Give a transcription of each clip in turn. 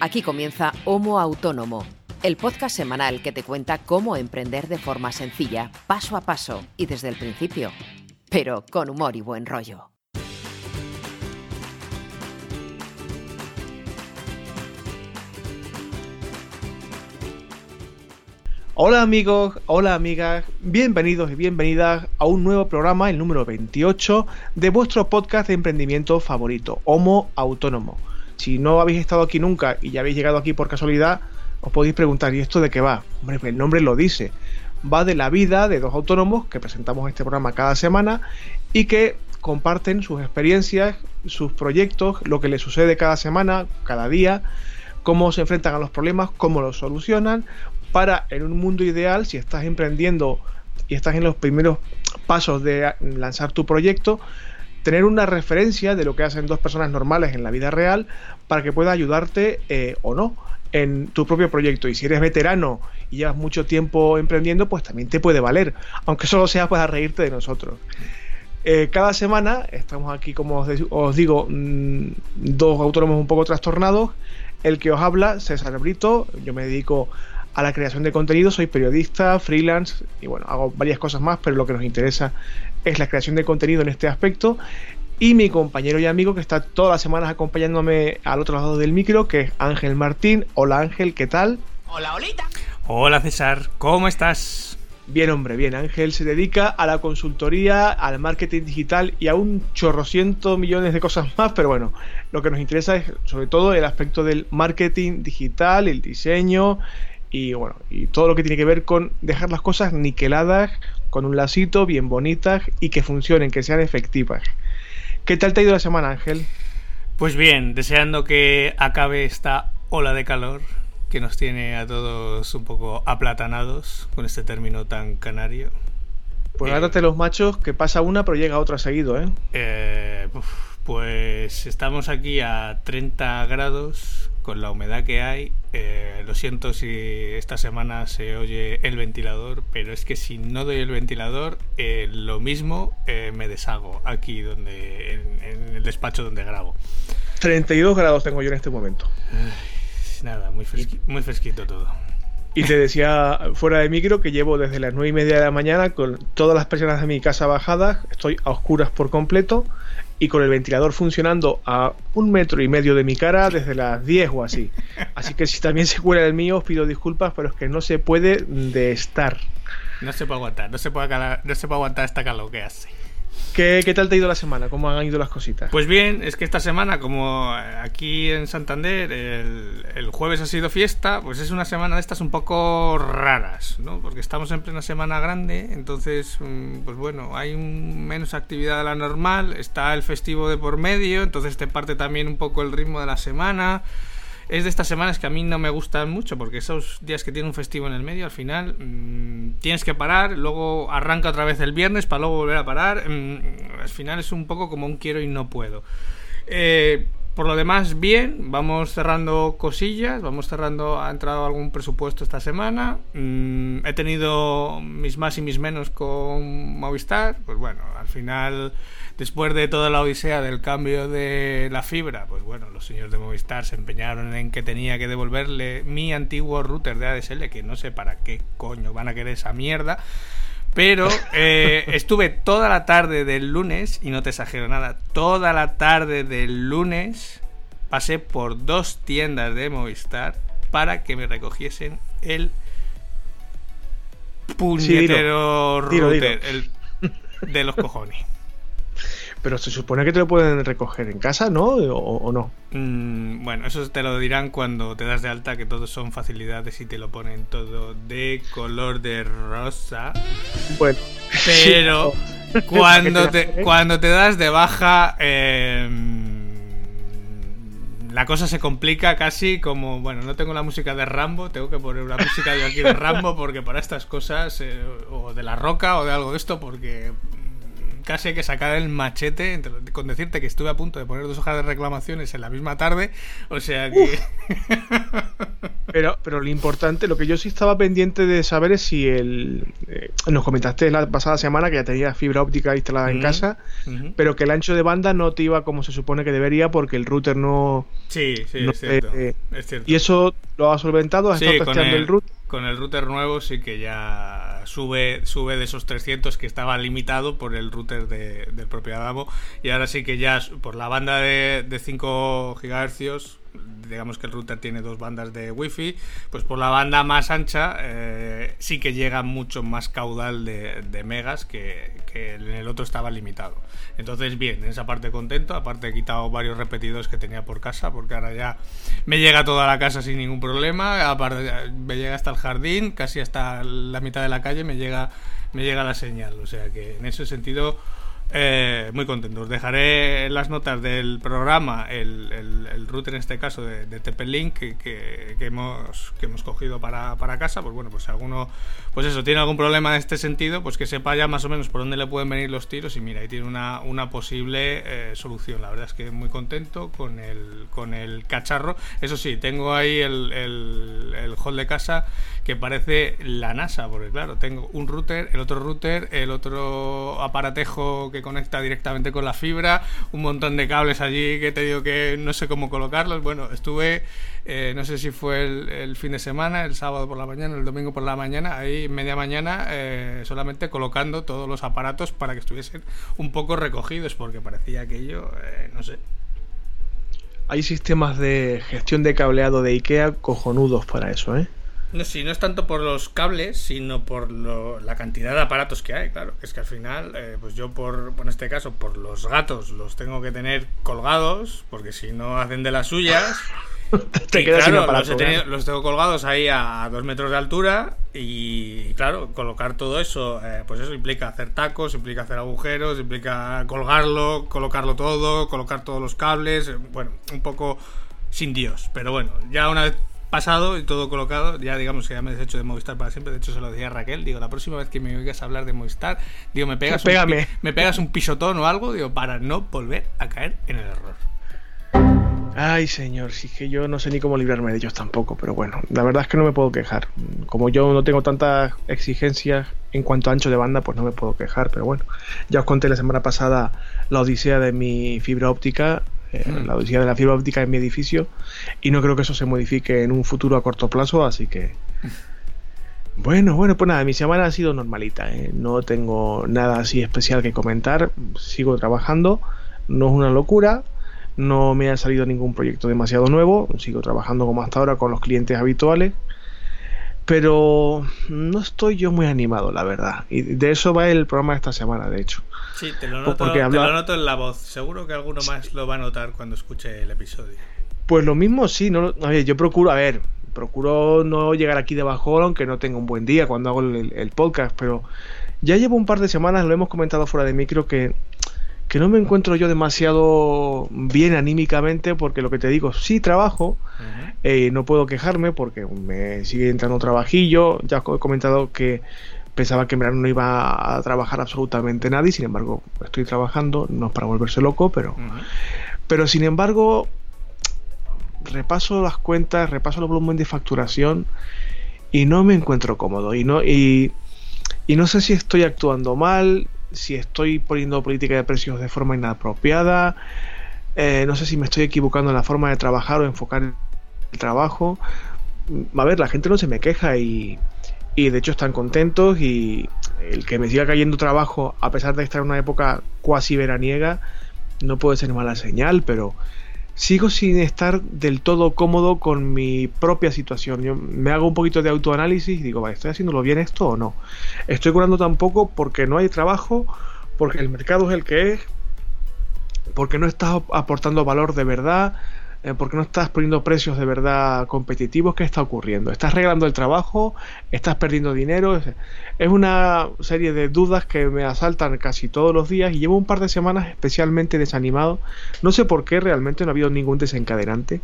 Aquí comienza Homo Autónomo, el podcast semanal que te cuenta cómo emprender de forma sencilla, paso a paso y desde el principio, pero con humor y buen rollo. Hola amigos, hola amigas, bienvenidos y bienvenidas a un nuevo programa, el número 28, de vuestro podcast de emprendimiento favorito, Homo Autónomo. Si no habéis estado aquí nunca y ya habéis llegado aquí por casualidad, os podéis preguntar, ¿y esto de qué va? Hombre, el nombre lo dice. Va de la vida de dos autónomos que presentamos este programa cada semana y que comparten sus experiencias, sus proyectos, lo que les sucede cada semana, cada día, cómo se enfrentan a los problemas, cómo los solucionan, para en un mundo ideal, si estás emprendiendo y estás en los primeros pasos de lanzar tu proyecto, tener una referencia de lo que hacen dos personas normales en la vida real para que pueda ayudarte eh, o no en tu propio proyecto. Y si eres veterano y llevas mucho tiempo emprendiendo, pues también te puede valer, aunque solo sea para reírte de nosotros. Eh, cada semana estamos aquí, como os, digo, mm, dos autónomos un poco trastornados. El que os habla, César Brito, yo me dedico a la creación de contenido. Soy periodista, freelance y bueno, hago varias cosas más, pero lo que nos interesa es la creación de contenido en este aspecto. Y mi compañero y amigo que está todas las semanas acompañándome al otro lado del micro, que es Ángel Martín. Hola Ángel, ¿qué tal? Hola, Olita. Hola César, ¿cómo estás? Bien, hombre, bien. Ángel se dedica a la consultoría, al marketing digital y a un chorrociento millones de cosas más, pero bueno, lo que nos interesa es sobre todo el aspecto del marketing digital, el diseño, y bueno, y todo lo que tiene que ver con dejar las cosas niqueladas, con un lacito, bien bonitas y que funcionen, que sean efectivas. ¿Qué tal te ha ido la semana, Ángel? Pues bien, deseando que acabe esta ola de calor que nos tiene a todos un poco aplatanados con este término tan canario. Pues eh, los machos, que pasa una pero llega otra seguido, ¿eh? eh pues estamos aquí a 30 grados con la humedad que hay. Eh, lo siento si esta semana se oye el ventilador, pero es que si no doy el ventilador, eh, lo mismo me deshago aquí donde en, el despacho donde grabo. 32 grados tengo yo en este momento. nada, muy, muy fresquito todo. Y te decía fuera de micro que llevo desde las 9 y media de la mañana con todas las personas de mi casa bajadas, estoy a oscuras por completo y con el ventilador funcionando a un metro y medio de mi cara desde las 10 o así. Así que si también se cuela el mío, os pido disculpas, pero es que no se puede de estar. No se puede aguantar, no se puede, no se puede aguantar esta calor que hace. ¿Qué, ¿Qué, tal te ha ido la semana? ¿Cómo han ido las cositas? Pues bien, es que esta semana, como aquí en Santander el, el, jueves ha sido fiesta, pues es una semana de estas un poco raras, ¿no? Porque estamos en plena semana grande, entonces, mm, pues bueno, hay menos actividad de la normal, está el festivo de por medio, entonces te parte también un poco el ritmo de la semana es de estas semanas que a mí no me gustan mucho, porque esos días que tiene un festivo en el medio, al final mm, tienes que parar, luego arranca otra vez el viernes para luego volver a parar. Mm, al final es un poco como un quiero y no puedo. Eh, por lo demás, bien, vamos cerrando cosillas, vamos cerrando, ha entrado algún presupuesto esta semana, mm, he tenido mis más y mis menos con Movistar, pues bueno, al final después de toda la odisea del cambio de la fibra, pues bueno, los señores de Movistar se empeñaron en que tenía que devolverle mi antiguo router de ADSL, que no sé para qué coño van a querer esa mierda. Pero eh, estuve toda la tarde del lunes, y no te exagero nada, toda la tarde del lunes pasé por dos tiendas de Movistar para que me recogiesen el puñetero router El, de los cojones. Pero se supone que te lo pueden recoger en casa, ¿no? ¿O, no? Mm, bueno, eso te lo dirán cuando te das de alta, que todo son facilidades y te lo ponen todo de color de rosa. Bueno. Pero cuando, te, cuando te das de baja... Em, la cosa se complica casi como, bueno, no tengo la música de Rambo, tengo que poner una música de aquí de Rambo porque para estas cosas, eh, o de la roca o de algo de esto, porque casi hay que sacar el machete con decirte que estuve a punto de poner dos hojas de reclamaciones en la misma tarde. O sea que. pero, pero lo importante, lo que yo sí estaba pendiente de saber es si el. Eh, nos comentaste la pasada semana que ya tenía fibra óptica instalada en casa, pero que el ancho de banda no te iba como se supone que debería porque el router no. Sí, sí, es, cierto, es, cierto, Y eso lo ha solventado, has estado testeando el router con el router nuevo sí que ya sube, sube de esos 300 que estaba limitado por el router de, del propio Adamo. Y ahora sí que ya por la banda de, de 5 GHz digamos que el router tiene dos bandas de wifi, pues por la banda más ancha eh, sí que llega mucho más caudal de, megas que, en el otro estaba limitado. Entonces, bien, en esa parte contento, aparte he quitado varios repetidores que tenía por casa, porque ahora ya me llega toda la casa sin ningún problema, aparte me llega hasta el jardín, casi hasta la mitad de la calle me llega, me llega la señal, o sea que en ese sentido eh, muy contento. Os dejaré las notas del programa el, el, router, en este caso, de, de que, que, hemos, que hemos cogido para, para, casa. Pues bueno, pues si alguno, pues eso, tiene algún problema en este sentido, pues que sepa ya más o menos por dónde le pueden venir los tiros. Y mira, ahí tiene una, una posible eh, solución. La verdad es que muy contento con el, con el cacharro. Eso sí, tengo ahí el, el, el hall de casa que parece la NASA, porque claro, tengo un router, el otro router, el otro aparatejo que conecta directamente con la fibra, un montón de cables allí que te digo que no sé cómo colocarlos. Bueno, estuve, eh, no sé si fue el, fin de semana, el sábado por la mañana, el domingo por la mañana, ahí media mañana, eh, solamente colocando todos los aparatos para que estuviesen un poco recogidos, porque parecía aquello, eh, no sé, hay sistemas de gestión de cableado de IKEA cojonudos para eso, ¿eh? No, sí, no es tanto por los cables, sino por la cantidad de aparatos que hay, claro. Es que al final, eh, pues yo por, en este caso, por los gatos los tengo que tener colgados, porque si no hacen de las suyas. Te quedas claro, los, los, tengo colgados ahí a, dos metros de altura y claro, colocar todo eso, eh, pues eso implica hacer tacos, implica hacer agujeros, implica colgarlo, colocarlo todo, colocar todos los cables, eh, bueno, un poco sin Dios, pero bueno, ya una vez pasado y todo colocado, ya digamos que ya me he deshecho de Movistar para siempre, de hecho se lo decía a Raquel, digo, la próxima vez que me oigas hablar de Movistar, digo, me pegas, un, me pegas un pisotón o algo, digo, para no volver a caer en el error. Ay, señor, si es que yo no sé ni cómo librarme de ellos tampoco, pero bueno, la verdad es que no me puedo quejar. Como yo no tengo tantas exigencias en cuanto a ancho de banda, pues no me puedo quejar, pero bueno, ya os conté la semana pasada la odisea de mi fibra óptica eh, mm. la odisea de la fibra óptica en mi edificio y no creo que eso se modifique en un futuro a corto plazo, así que... Bueno, bueno, pues nada, mi semana ha sido normalita, ¿eh? no tengo nada así especial que comentar, sigo trabajando, no es una locura, no me ha salido ningún proyecto demasiado nuevo, sigo trabajando como hasta ahora con los clientes habituales, pero no estoy yo muy animado, la verdad, y de eso va el programa de esta semana, de hecho. Sí, te lo, noto, te lo noto en la voz. Seguro que alguno más lo va a notar cuando escuche el episodio. Pues lo mismo sí, no, ver, yo procuro, a ver, procuro no llegar aquí de bajón aunque no tenga un buen día cuando hago el, podcast, pero ya llevo un par de semanas, lo hemos comentado fuera de micro, que, que no me encuentro yo demasiado bien anímicamente porque lo que te digo, sí trabajo, eh, no puedo quejarme porque me sigue entrando trabajillo, ya he comentado que pensaba que en verano no iba a trabajar absolutamente nadie, sin embargo estoy trabajando, no es para volverse loco, pero, pero sin embargo repaso las cuentas, repaso el volumen de facturación y no me encuentro cómodo y no y, y no sé si estoy actuando mal, si estoy poniendo política de precios de forma inapropiada, eh, no sé si me estoy equivocando en la forma de trabajar o enfocar el trabajo. A ver, la gente no se me queja y, y de hecho están contentos y el que me siga cayendo trabajo a pesar de estar en una época cuasi veraniega no puede ser mala señal, pero sigo sin estar del todo cómodo con mi propia situación. Yo me hago un poquito de autoanálisis y digo, vale, ¿estoy haciéndolo bien esto o no? Estoy curando tampoco porque no hay trabajo, porque el mercado es el que es, porque no estás aportando valor de verdad, ¿Por qué no estás poniendo precios de verdad competitivos? ¿Qué está ocurriendo? ¿Estás regalando el trabajo? ¿Estás perdiendo dinero? Es una serie de dudas que me asaltan casi todos los días y llevo un par de semanas especialmente desanimado. No sé por qué, realmente no ha habido ningún desencadenante.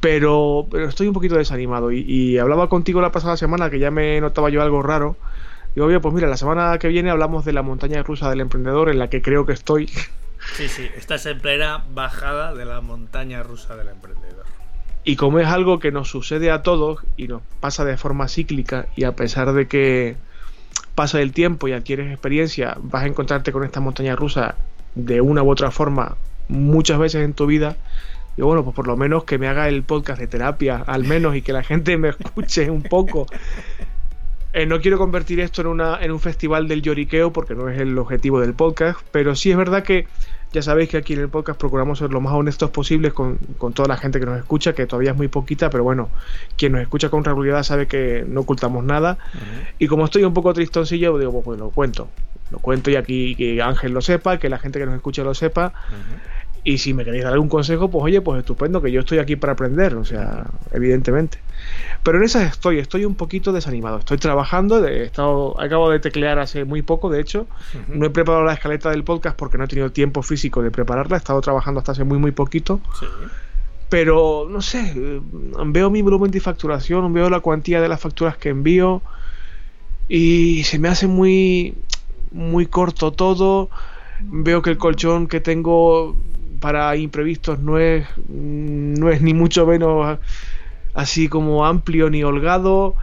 Pero, estoy un poquito desanimado y, y hablaba contigo la pasada semana que ya me notaba yo algo raro Digo, oye, pues mira, la semana que viene hablamos de la montaña rusa del emprendedor en la que creo que estoy. Sí, sí, estás en plena bajada de la montaña rusa del emprendedor. Y como es algo que nos sucede a todos y nos pasa de forma cíclica y a pesar de que pasa el tiempo y adquieres experiencia, vas a encontrarte con esta montaña rusa de una u otra forma muchas veces en tu vida. Y bueno, pues por lo menos que me haga el podcast de terapia, al menos, y que la gente me escuche un poco. Eh, no quiero convertir esto en, una, en un festival del lloriqueo porque no es el objetivo del podcast, pero sí es verdad que ya sabéis que aquí en el podcast procuramos ser lo más honestos posibles con, toda la gente que nos escucha, que todavía es muy poquita, pero bueno, quien nos escucha con regularidad sabe que no ocultamos nada. Y como estoy un poco tristoncillo, digo, pues, pues, lo cuento. Lo cuento y aquí que Ángel lo sepa, que la gente que nos escucha lo sepa. Y si me queréis dar algún consejo, pues oye, pues estupendo, que yo estoy aquí para aprender, o sea, evidentemente. Pero en esas estoy, estoy un poquito desanimado. Estoy trabajando, he estado, acabo de teclear hace muy poco, de hecho. No he preparado la escaleta del podcast porque no he tenido tiempo físico de prepararla. He estado trabajando hasta hace muy, muy poquito. Pero, no sé, veo mi volumen de facturación, veo la cuantía de las facturas que envío y se me hace muy, muy corto todo. Veo que el colchón que tengo para imprevistos no es, no es ni mucho menos así como amplio ni holgado.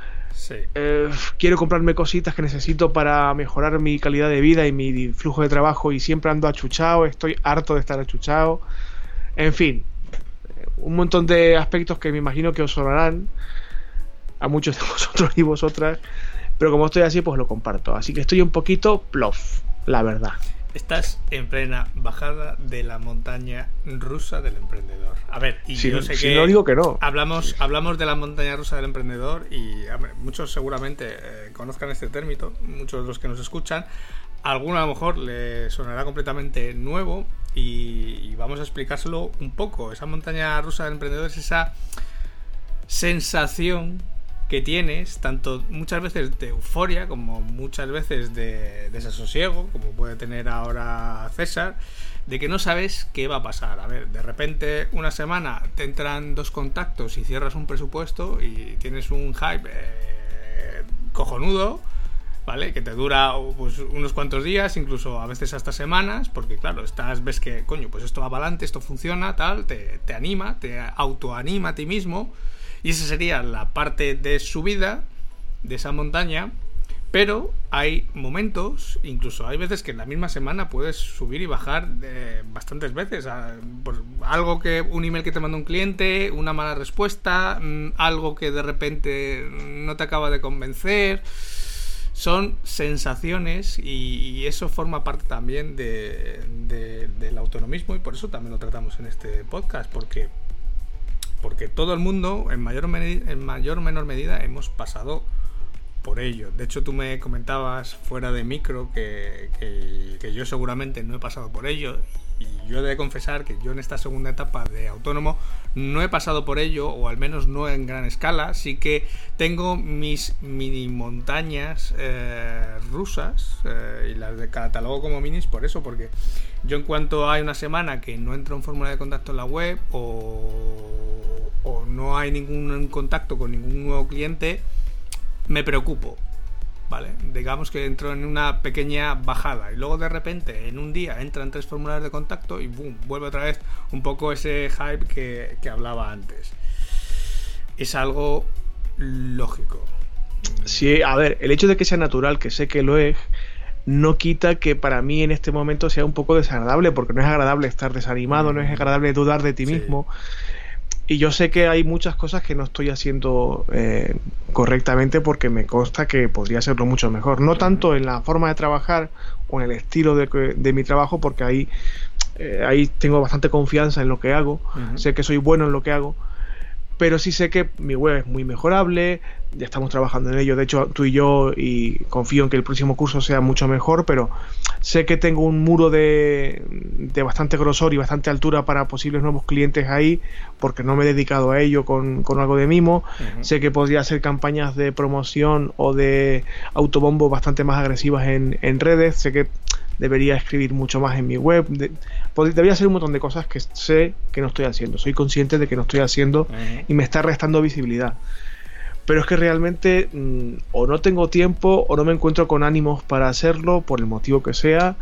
Eh, quiero comprarme cositas que necesito para mejorar mi calidad de vida y mi flujo de trabajo y siempre ando achuchado, estoy harto de estar achuchado. En fin, un montón de aspectos que me imagino que os sonarán a muchos de vosotros y vosotras, pero como estoy así, pues lo comparto. Así que estoy un poquito plof, la verdad. Estás en plena bajada de la montaña rusa del emprendedor. A ver, y si, yo sé que no digo que no. Hablamos, hablamos de la montaña rusa del emprendedor y muchos seguramente eh, conozcan este término, muchos de los que nos escuchan. alguno a lo mejor le sonará completamente nuevo y, y vamos a explicárselo un poco. Esa montaña rusa del emprendedor es esa sensación que tienes, tanto muchas veces de euforia como muchas veces de desasosiego, como puede tener ahora César, de que no sabes qué va a pasar. A ver, de repente una semana te entran dos contactos y cierras un presupuesto y tienes un hype eh, cojonudo. ¿Vale? Que te dura pues, unos cuantos días, incluso a veces hasta semanas, porque claro, estás, ves que, coño, pues esto va para adelante, esto funciona, tal, te, te anima, te autoanima a ti mismo, y esa sería la parte de subida de esa montaña. Pero hay momentos, incluso hay veces que en la misma semana puedes subir y bajar de bastantes veces. Por algo que, un email que te manda un cliente, una mala respuesta, mm, algo que de repente no te acaba de convencer. Son sensaciones y, eso forma parte también del autonomismo y por eso también lo tratamos en este podcast, porque porque todo el mundo, en mayor, en mayor o menor medida, hemos pasado por ello. De hecho, tú me comentabas fuera de micro que, que, yo seguramente no he pasado por ello. Y yo he de confesar que yo en esta segunda etapa de autónomo no he pasado por ello, o al menos no en gran escala. Sí que tengo mis mini montañas eh, rusas eh, y las de catalogo como minis por eso, porque yo en cuanto hay una semana que no entro en fórmula de contacto en la web o o no hay ningún contacto con ningún nuevo cliente, me preocupo. ¿Vale? Digamos que entro en una pequeña bajada y luego de repente en un día entran tres formularios de contacto y boom, vuelve otra vez un poco ese hype que, que hablaba antes. Es algo lógico. Sí, a ver, el hecho de que sea natural, que sé que lo es, no quita que para mí en este momento sea un poco desagradable, porque no es agradable estar desanimado, no es agradable dudar de ti mismo. Y yo sé que hay muchas cosas que no estoy haciendo eh, correctamente porque me consta que podría hacerlo mucho mejor. No tanto en la forma de trabajar o en el estilo de, mi trabajo, porque ahí, eh, ahí tengo bastante confianza en lo que hago, sé que soy bueno en lo que hago, pero sí sé que mi web es muy mejorable, ya estamos trabajando en ello, de hecho tú y yo, y confío en que el próximo curso sea mucho mejor, pero sé que tengo un muro de, de bastante grosor y bastante altura para posibles nuevos clientes ahí, porque no me he dedicado a ello con, con algo de mimo, sé que podría hacer campañas de promoción o de autobombo bastante más agresivas en, en redes, sé que debería escribir mucho más en mi web, debería hacer un montón de cosas que sé que no estoy haciendo, soy consciente de que no estoy haciendo y me está restando visibilidad. pero es que realmente mm, o no tengo tiempo o no me encuentro con ánimos para hacerlo, por el motivo que sea.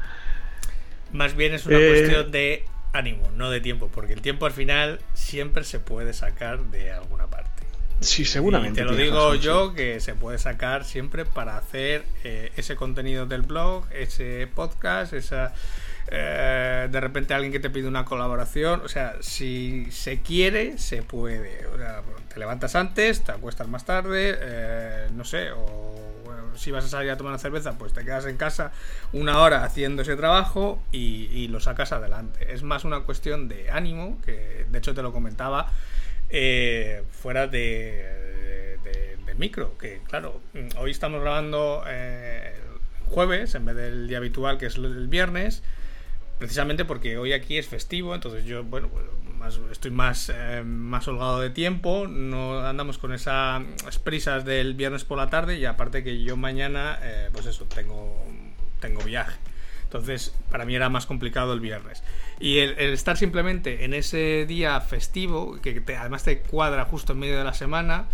Más bien es una Eh, cuestión de ánimo, no de tiempo, porque el tiempo al final siempre se puede sacar de alguna parte. Sí, seguramente. Y te lo digo razón, sí. yo que se puede sacar siempre para hacer eh, ese contenido del blog, ese podcast, esa eh, de repente alguien que te pide una colaboración, o sea, si se quiere, se puede. O sea, te levantas antes, te acuestas más tarde, eh, no sé, o bueno, si vas a salir a tomar una cerveza, pues te quedas en casa una hora haciendo ese trabajo y, y lo sacas adelante. Es más una cuestión de ánimo, que de hecho te lo comentaba eh, fuera de, de- del micro, que claro, mm, hoy estamos grabando eh, jueves en vez del día habitual que es el viernes, precisamente porque hoy aquí es festivo, entonces yo, bueno, pues, más- estoy más, eh, más holgado de tiempo, no andamos con esas prisas del viernes por la tarde y aparte que yo mañana, eh, pues eso, tengo, tengo viaje. Entonces, para mí era más complicado el viernes. Y el, el estar simplemente en ese día festivo, que te- además te cuadra justo en medio de la semana,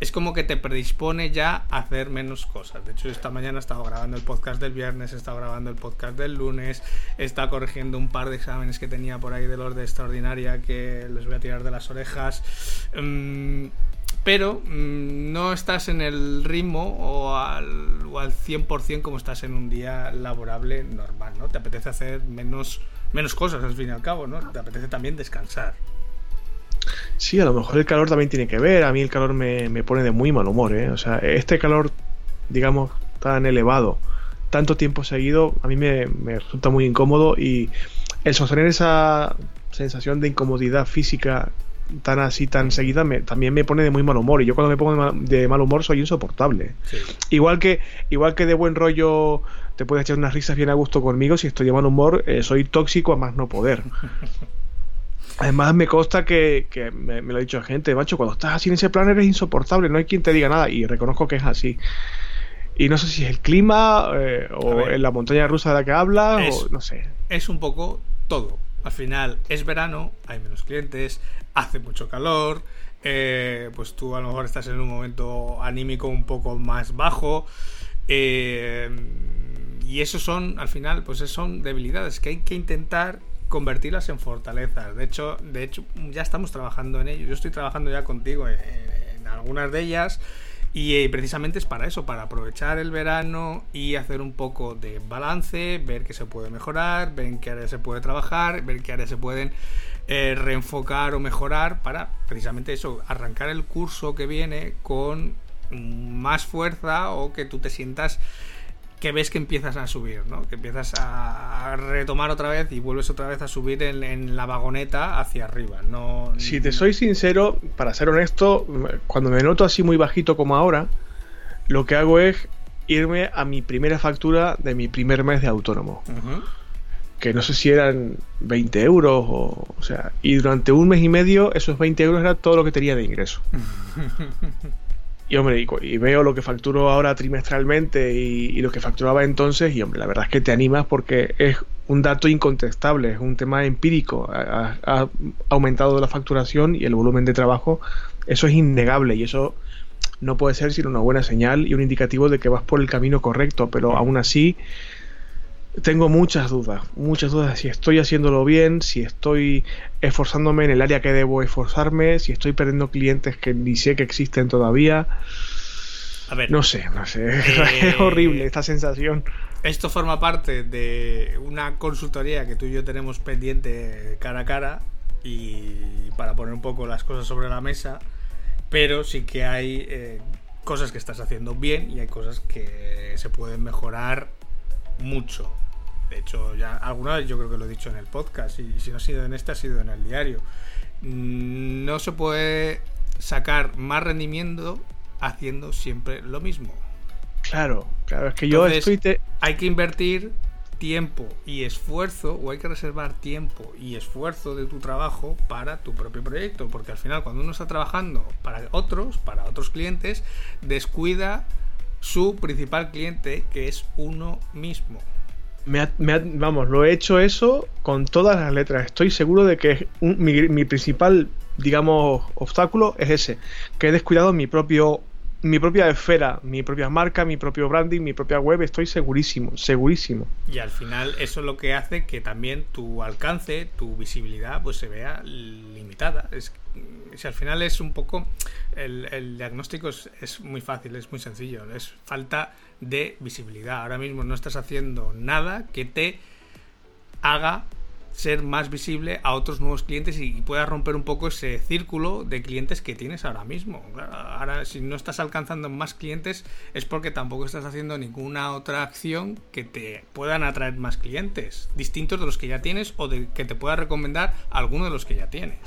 es como que te predispone ya a hacer menos cosas. De hecho, esta mañana he estado grabando el podcast del viernes, he estado grabando el podcast del lunes, he estado corrigiendo un par de exámenes que tenía por ahí de los de extraordinaria que les voy a tirar de las orejas. Mm, pero mm, no estás en el ritmo o al, o al 100% como estás en un día laborable normal, ¿no? Te apetece hacer menos, menos cosas al fin y al cabo, ¿no? Te apetece también descansar. Sí, a lo mejor el calor también tiene que ver. A mí el calor me, me pone de muy mal humor, ¿eh? O sea, este calor, digamos, tan elevado, tanto tiempo seguido, a mí me, me resulta muy incómodo y el sostener esa sensación de incomodidad física tan así, tan seguida, me, también me pone de muy mal humor. Y yo cuando me pongo de mal, de mal humor soy insoportable. Sí. Igual que, igual que de buen rollo te puedes echar unas risas bien a gusto conmigo, si estoy de mal humor, eh, soy tóxico a más no poder. Además, me consta que, que me, me lo ha dicho gente, macho, cuando estás así en ese plan eres insoportable, no hay quien te diga nada, y reconozco que es así. Y no sé si es el clima, eh, o en la montaña rusa de la que habla, Es- o no sé. es un poco todo. Al final es verano, hay menos clientes, hace mucho calor, eh, pues tú a lo mejor estás en un momento anímico un poco más bajo. eh, y eso son, al final, pues son debilidades que hay que intentar convertirlas en fortalezas. De hecho, de hecho, ya estamos trabajando en ello. Yo estoy trabajando ya contigo en, en algunas de ellas. Y eh, precisamente es para eso, para aprovechar el verano y hacer un poco de balance, ver qué se puede mejorar, ver en qué áreas se puede trabajar, ver qué áreas se pueden eh, reenfocar o mejorar para precisamente eso, arrancar el curso que viene con más fuerza o que tú te sientas que ves que empiezas a subir, ¿no? Que empiezas a retomar otra vez y vuelves otra vez a subir en, en la vagoneta hacia arriba. No, Si te soy sincero, para ser honesto, cuando me noto así muy bajito como ahora, lo que hago es irme a mi primera factura de mi primer mes de autónomo. Que no sé si eran 20 euros o, o sea, y durante un mes y medio esos 20 euros era todo lo que tenía de ingreso. Y hombre, y, y veo lo que facturo ahora trimestralmente y, lo que facturaba entonces, y hombre, la verdad es que te animas porque es un dato incontestable, es un tema empírico. Ha- ha aumentado la facturación y el volumen de trabajo, eso es innegable y eso no puede ser sino una buena señal y un indicativo de que vas por el camino correcto, pero aún así tengo muchas dudas, muchas dudas de si estoy haciéndolo bien, si estoy esforzándome en el área que debo esforzarme, si estoy perdiendo clientes que ni sé que existen todavía. A ver, No sé, no sé. Eh, es horrible esta sensación. Esto forma parte de una consultoría que tú y yo tenemos pendiente cara a cara y para poner un poco las cosas sobre la mesa, pero sí que hay eh, cosas que estás haciendo bien y hay cosas que se pueden mejorar mucho. De hecho, ya alguna vez yo creo que lo he dicho en el podcast y si no ha sido en este ha sido en el diario. Mm, No se puede sacar más rendimiento haciendo siempre lo mismo. Claro, claro, es que yo Entonces, estoy... te- hay que invertir tiempo y esfuerzo o hay que reservar tiempo y esfuerzo de tu trabajo para tu propio proyecto porque al final cuando uno está trabajando para otros para otros clientes descuida su principal cliente que es uno mismo me ha- me ha- vamos, lo he hecho eso con todas las letras. Estoy seguro de que mi, mi principal, digamos, obstáculo es ese, que he descuidado mi propio mi propia esfera, mi propia marca, mi propio branding, mi propia web, estoy segurísimo, segurísimo. Y al final eso es lo que hace que también tu alcance, tu visibilidad, pues se vea limitada. Es, si al final es un poco, el, diagnóstico es, muy fácil, es muy sencillo, es falta de visibilidad. Ahora mismo no estás haciendo nada que te haga ser más visible a otros nuevos clientes y, puedas romper un poco ese círculo de clientes que tienes ahora mismo. Ahora, si no estás alcanzando más clientes, es porque tampoco estás haciendo ninguna otra acción que te puedan atraer más clientes, distintos de los que ya tienes o de que te pueda recomendar alguno de los que ya tienes.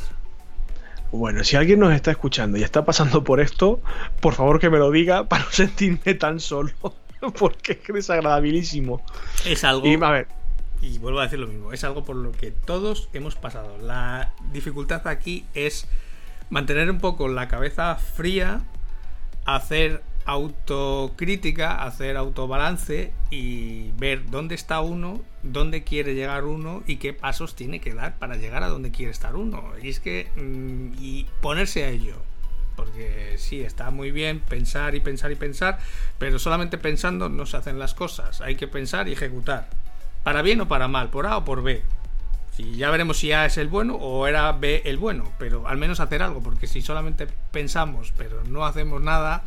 Bueno, si alguien nos está escuchando y está pasando por esto, por favor que me lo diga para no sentirme tan solo, porque es desagradabilísimo. Es algo. Y, a ver, y vuelvo a decir lo mismo, es algo por lo que todos hemos pasado. La dificultad aquí es mantener un poco la cabeza fría, hacer autocrítica, hacer autobalance y ver dónde está uno, dónde quiere llegar uno y qué pasos tiene que dar para llegar a donde quiere estar uno. Y es que mm, y ponerse a ello. Porque sí, está muy bien pensar y pensar y pensar, pero solamente pensando no se hacen las cosas. Hay que pensar y ejecutar. Para bien o para mal, por A o por B. Si ya veremos si A es el bueno o era B el bueno, pero al menos hacer algo, porque si solamente pensamos pero no hacemos nada,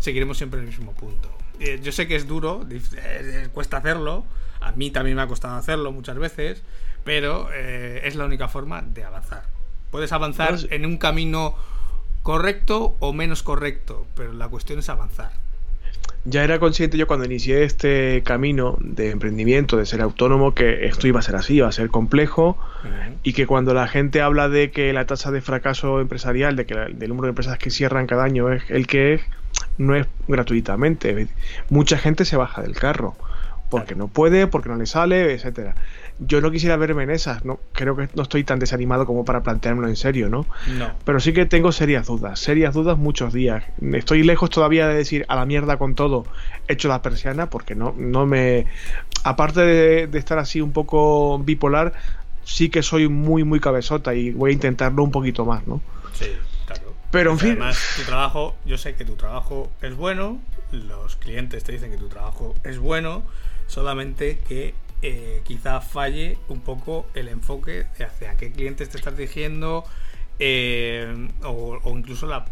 seguiremos siempre en el mismo punto. Eh, yo sé que es duro, eh, cuesta hacerlo, a mí también me ha costado hacerlo muchas veces, pero eh, es la única forma de avanzar. Puedes avanzar en un camino correcto o menos correcto, pero la cuestión es avanzar ya era consciente yo cuando inicié este camino de emprendimiento, de ser autónomo, que esto iba a ser así, iba a ser complejo y que cuando la gente habla de que la tasa de fracaso empresarial, de que el número de empresas que cierran cada año es el que es, no es gratuitamente. Mucha gente se baja del carro porque no puede, porque no le sale, etcétera yo no quisiera verme en esas, no creo que no estoy tan desanimado como para planteármelo en serio, ¿no? No. Pero sí que tengo serias dudas, serias dudas muchos días. Estoy lejos todavía de decir a la mierda con todo, hecho la persiana, porque no, no me. Aparte de, estar así un poco bipolar, sí que soy muy, muy cabezota y voy a intentarlo un poquito más, ¿no? Sí, claro. Pero en fin. Además, tu trabajo, yo sé que tu trabajo es bueno, los clientes te dicen que tu trabajo es bueno, solamente que eh, quizá falle un poco el enfoque hacia qué clientes te estás dirigiendo eh, o, incluso la,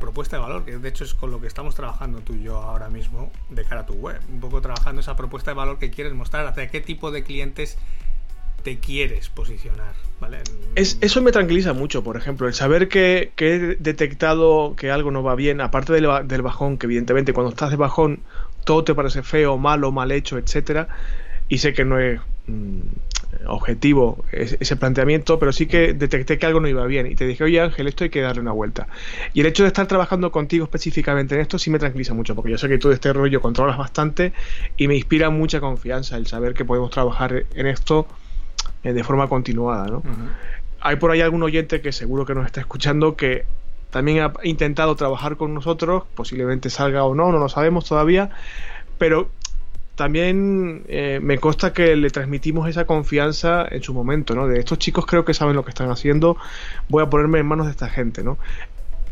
propuesta de valor, que de hecho es con lo que estamos trabajando tú y yo ahora mismo de cara a tu web. Un poco trabajando esa propuesta de valor que quieres mostrar, hacia qué tipo de clientes te quieres posicionar. ¿vale? Es, eso me tranquiliza mucho, por ejemplo, el saber que, he detectado que algo no va bien, aparte del, del, bajón, que evidentemente cuando estás de bajón todo te parece feo, malo, mal hecho, etcétera y sé que no es mm, objetivo ese planteamiento, pero sí que detecté que algo no iba bien y te dije, oye Ángel, esto hay que darle una vuelta. Y el hecho de estar trabajando contigo específicamente en esto sí me tranquiliza mucho, porque yo sé que tú de este rollo controlas bastante y me inspira mucha confianza el saber que podemos trabajar en esto eh, de forma continuada. ¿no? Hay por ahí algún oyente que seguro que nos está escuchando que también ha intentado trabajar con nosotros, posiblemente salga o no, no lo sabemos todavía, pero también eh, me consta que le transmitimos esa confianza en su momento, ¿no? De estos chicos creo que saben lo que están haciendo, voy a ponerme en manos de esta gente, ¿no?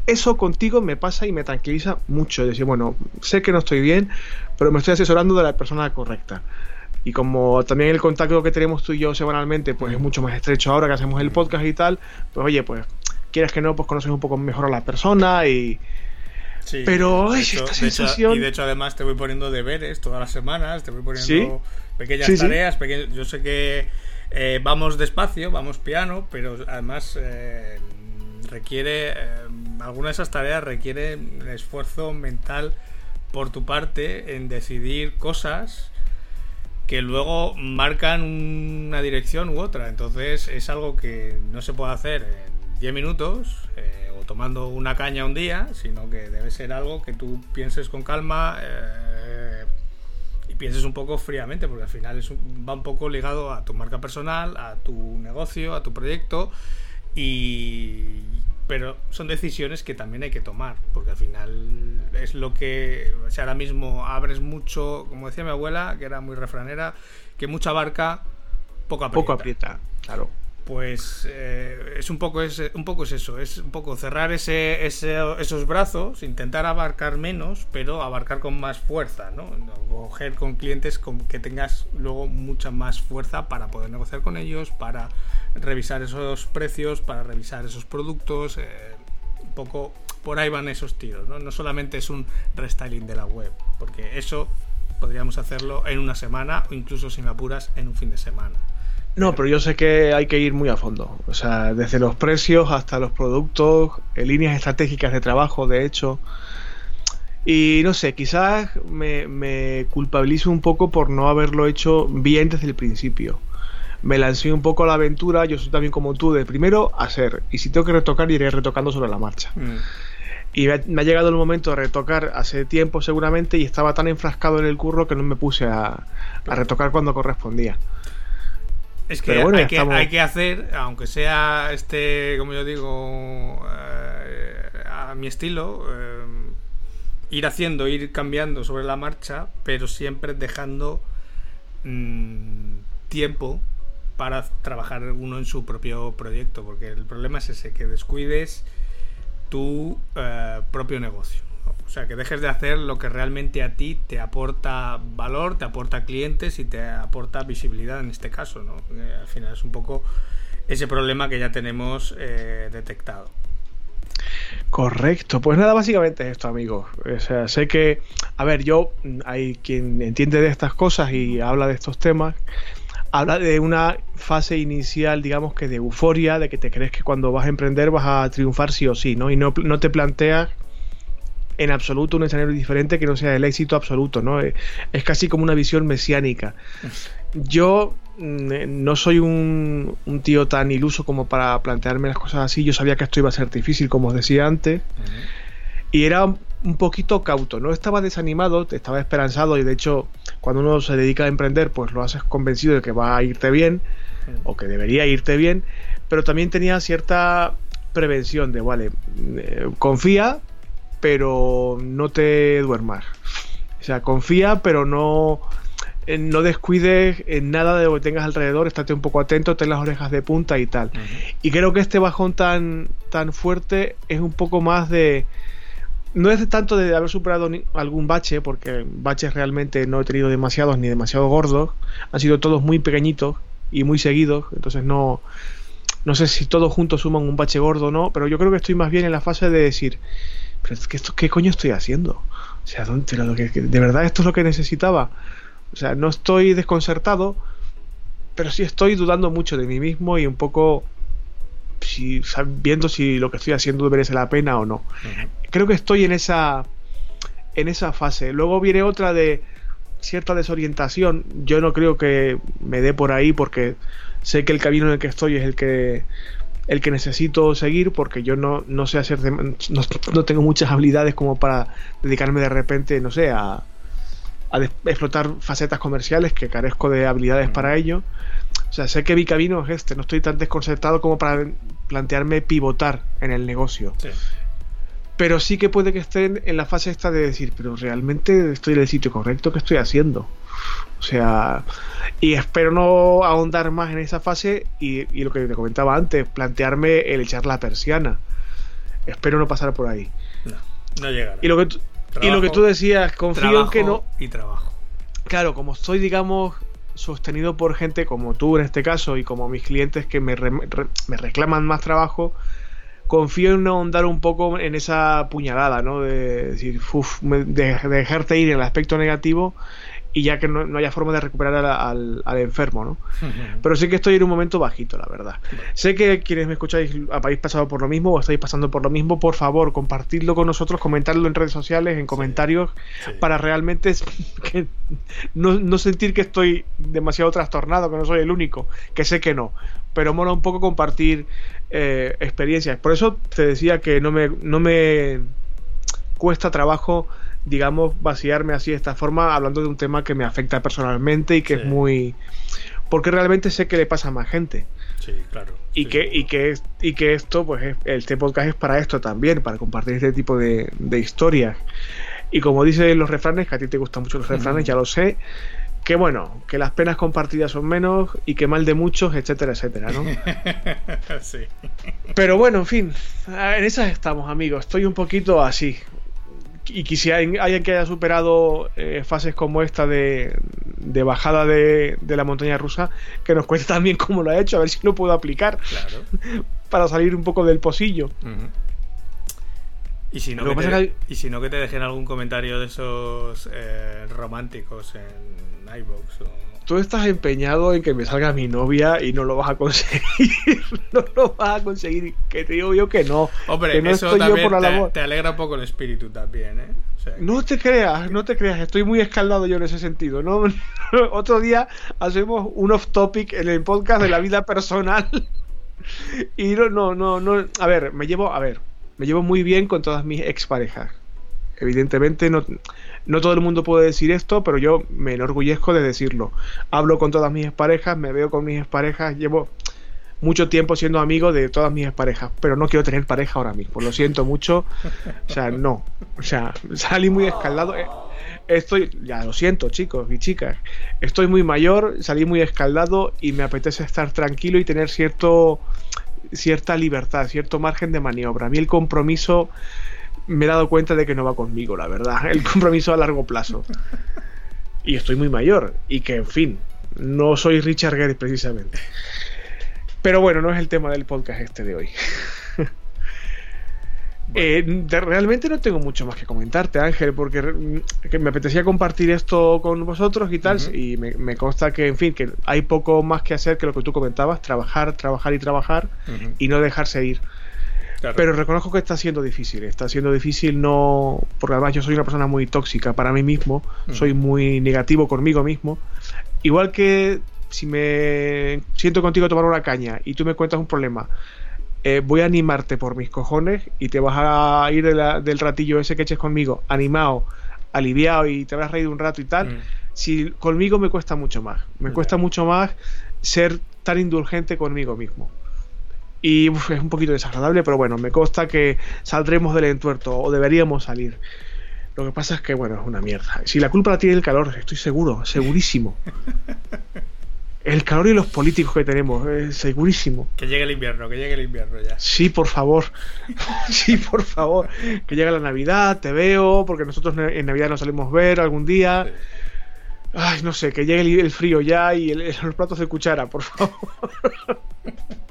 Eso contigo me pasa y me tranquiliza mucho. decir, bueno, sé que no estoy bien, pero me estoy asesorando de la persona correcta. Y como también el contacto que tenemos tú y yo semanalmente, pues es mucho más estrecho ahora que hacemos el podcast y tal, pues oye, pues quieres que no, pues conoces un poco mejor a la persona y, pero esta sensación. y de hecho, además, te voy poniendo deberes todas las semanas, te voy poniendo pequeñas tareas. yo sé que eh, vamos despacio, vamos piano, pero además eh, requiere. Eh, alguna de esas tareas requiere esfuerzo mental por tu parte en decidir cosas que luego marcan una dirección u otra. Entonces, es algo que no se puede hacer en 10 minutos tomando una caña un día, sino que debe ser algo que tú pienses con calma eh, y pienses un poco fríamente, porque al final es va un poco ligado a tu marca personal, a tu negocio, a tu proyecto, y, pero son decisiones que también hay que tomar, porque al final es lo que, o ahora mismo abres mucho, como decía mi abuela, que era muy refranera, que mucha barca, poco aprieta. Poco aprieta, claro. Pues eh, es un poco es un poco es eso es un poco cerrar ese, esos brazos intentar abarcar menos pero abarcar con más fuerza no coger con clientes con que tengas luego mucha más fuerza para poder negociar con ellos para revisar esos precios para revisar esos productos eh, un poco por ahí van esos tiros no no solamente es un restyling de la web porque eso podríamos hacerlo en una semana o incluso sin apuras en un fin de semana no, pero yo sé que hay que ir muy a fondo. O sea, desde los precios hasta los productos, líneas estratégicas de trabajo, de hecho. Y no sé, quizás me, me culpabilizo un poco por no haberlo hecho bien desde el principio. Me lancé un poco a la aventura, yo soy también como tú, de primero hacer. Y si tengo que retocar, iré retocando sobre la marcha. Mm. Y me ha llegado el momento de retocar hace tiempo seguramente y estaba tan enfrascado en el curro que no me puse a retocar cuando correspondía. Es que, hay, que hay, que, hacer, aunque sea este, como yo digo, eh, a mi estilo, eh, ir haciendo, ir cambiando sobre la marcha, pero siempre dejando mm, tiempo para trabajar uno en su propio proyecto, porque el problema es ese, que descuides tu eh, propio negocio. O sea, que dejes de hacer lo que realmente a ti te aporta valor, te aporta clientes y te aporta visibilidad en este caso, ¿no? al final es un poco ese problema que ya tenemos eh, detectado. Correcto, pues nada, básicamente esto, amigos. O sea, sé que, a ver, yo, hay quien entiende de estas cosas y habla de estos temas, habla de una fase inicial, digamos que de euforia, de que te crees que cuando vas a emprender vas a triunfar sí o sí, ¿no? Y no, no te planteas en absoluto un escenario diferente que no sea el éxito absoluto, ¿no? Eh, es casi como una visión mesiánica. Yo mm, eh, no soy un, tío tan iluso como para plantearme las cosas así. Yo sabía que esto iba a ser difícil, como os decía antes. Y era un poquito cauto, no estaba desanimado, estaba esperanzado y de hecho cuando uno se dedica a emprender pues lo haces convencido de que va a irte bien o que debería irte bien, pero también tenía cierta prevención de, vale, eh, confía, pero no te duermas. O sea, confía, pero no, eh, no descuides en nada de lo que tengas alrededor, estate un poco atento, ten las orejas de punta y tal. Y creo que este bajón tan, tan fuerte es un poco más de... No es tanto de haber superado algún bache, porque baches realmente no he tenido demasiados ni demasiado gordos, han sido todos muy pequeñitos y muy seguidos, entonces no, no sé si todos juntos suman un bache gordo o no, pero yo creo que estoy más bien en la fase de decir, pero es que esto, ¿qué coño estoy haciendo? O sea, ¿de verdad esto es lo que necesitaba? O sea, no estoy desconcertado, pero sí estoy dudando mucho de mí mismo y un poco si, viendo si lo que estoy haciendo merece la pena o no. Creo que estoy en esa en esa fase. Luego viene otra de cierta desorientación. Yo no creo que me dé por ahí porque sé que el camino en el que estoy es el que el que necesito seguir porque yo no, no sé hacer no, tengo muchas habilidades como para dedicarme de repente no sé a, a explotar facetas comerciales que carezco de habilidades para ello. O sea sé que mi camino es este no estoy tan desconcertado como para plantearme pivotar en el negocio. Pero sí que puede que estén en la fase esta de decir pero realmente estoy en el sitio correcto que estoy haciendo o sea, y espero no ahondar más en esa fase y, lo que te comentaba antes, plantearme el echar la persiana. Espero no pasar por ahí. No, no llegará. Y lo que, y lo que tú decías, confío en que no. Y trabajo. Claro, como estoy, digamos, sostenido por gente como tú en este caso y como mis clientes que me, me reclaman más trabajo, confío en no ahondar un poco en esa puñalada, ¿no? De decir, uff, de, de, dejarte ir en el aspecto negativo y ya que no, haya forma de recuperar al, enfermo, ¿no? Pero sí que estoy en un momento bajito, la verdad. Sé que quienes me escucháis habéis pasado por lo mismo o estáis pasando por lo mismo, por favor, compartidlo con nosotros, comentarlo en redes sociales, en comentarios, para realmente no, sentir que estoy demasiado trastornado, que no soy el único, que sé que no. Pero mola un poco compartir eh, experiencias. Por eso te decía que no me, no me cuesta trabajo digamos, vaciarme así de esta forma, hablando de un tema que me afecta personalmente y que es muy... Porque realmente sé que le pasa a más gente. Sí, claro. Y, que, y, que, y que esto, pues, este podcast es para esto también, para compartir este tipo de, historias. Y como dicen los refranes, que a ti te gustan mucho los refranes, ya lo sé, que bueno, que las penas compartidas son menos y que mal de muchos, etcétera, etcétera, ¿no? sí. Pero bueno, en fin, en esas estamos, amigos. Estoy un poquito así. Y quisiera alguien que haya superado eh, fases como esta de, de bajada de, de, la montaña rusa, que nos cuente también cómo lo ha hecho, a ver si lo puedo aplicar. Claro. Para salir un poco del posillo. Y si, no que te, y si no, que te dejen algún comentario de esos eh, románticos en iVoox o tú estás empeñado en que me salga mi novia y no lo vas a conseguir. no lo vas a conseguir. Que te digo yo que no. Hombre, que no eso estoy también yo por la te, te, alegra un poco el espíritu también, ¿eh? no te creas, no te creas. Estoy muy escaldado yo en ese sentido. ¿no? Otro día hacemos un off topic en el podcast de la vida personal. y no, no, no, no. A ver, me llevo, a ver, me llevo muy bien con todas mis exparejas. Evidentemente no, no todo el mundo puede decir esto, pero yo me enorgullezco de decirlo. Hablo con todas mis parejas, me veo con mis parejas, llevo mucho tiempo siendo amigo de todas mis parejas, pero no quiero tener pareja ahora mismo. Lo siento mucho. O sea, no. O sea, salí muy escaldado. Eh, estoy, ya lo siento, chicos y chicas. Estoy muy mayor, salí muy escaldado y me apetece estar tranquilo y tener cierto cierta libertad, cierto margen de maniobra. A mí el compromiso me he dado cuenta de que no va conmigo, la verdad. El compromiso a largo plazo. Y estoy muy mayor. Y que, en fin, no soy Richard Gere precisamente. Pero bueno, no es el tema del podcast este de hoy. Eh, realmente no tengo mucho más que comentarte, Ángel, porque me apetecía compartir esto con vosotros y tal, y me, consta que, en fin, que hay poco más que hacer que lo que tú comentabas, trabajar, trabajar y trabajar, y no dejarse ir. Pero reconozco que está siendo difícil. Está siendo difícil no. Porque además yo soy una persona muy tóxica para mí mismo. Soy muy negativo conmigo mismo. Igual que si me siento contigo a tomar una caña y tú me cuentas un problema, eh, voy a animarte por mis cojones y te vas a ir del ratillo ese que eches conmigo, animado, aliviado y te habrás reído un rato y tal. Mm. Si conmigo me cuesta mucho más. Me cuesta mucho más ser tan indulgente conmigo mismo. Y es un poquito desagradable, pero bueno, me consta que saldremos del entuerto o deberíamos salir. Lo que pasa es que, bueno, es una mierda. Si la culpa la tiene el calor, estoy seguro, segurísimo. El calor y los políticos que tenemos, segurísimo. Que llegue el invierno, que llegue el invierno ya. Sí, por favor. sí, por favor. Que llegue la Navidad, te veo, porque nosotros en Navidad nos salimos a ver algún día. Ay, no sé, que llegue el, frío ya y los platos de cuchara, por favor.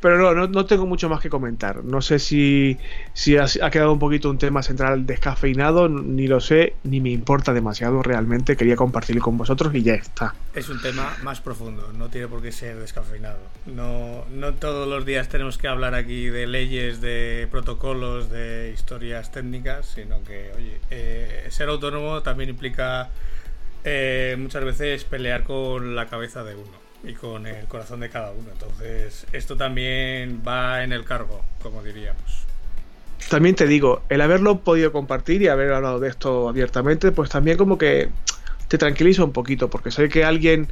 Pero no, no, tengo mucho más que comentar. No sé si, si ha, quedado un poquito un tema central descafeinado, ni lo sé, ni me importa demasiado realmente. Quería compartirlo con vosotros y ya está. Es un tema más profundo, no tiene por qué ser descafeinado. No, no todos los días tenemos que hablar aquí de leyes, de protocolos, de historias técnicas, sino que, oye, eh, ser autónomo también implica eh, muchas veces pelear con la cabeza de uno y con el corazón de cada uno. Entonces, esto también va en el cargo, como diríamos. También te digo, el haberlo podido compartir y haber hablado de esto abiertamente, pues también como que te tranquiliza un poquito, porque sé que alguien,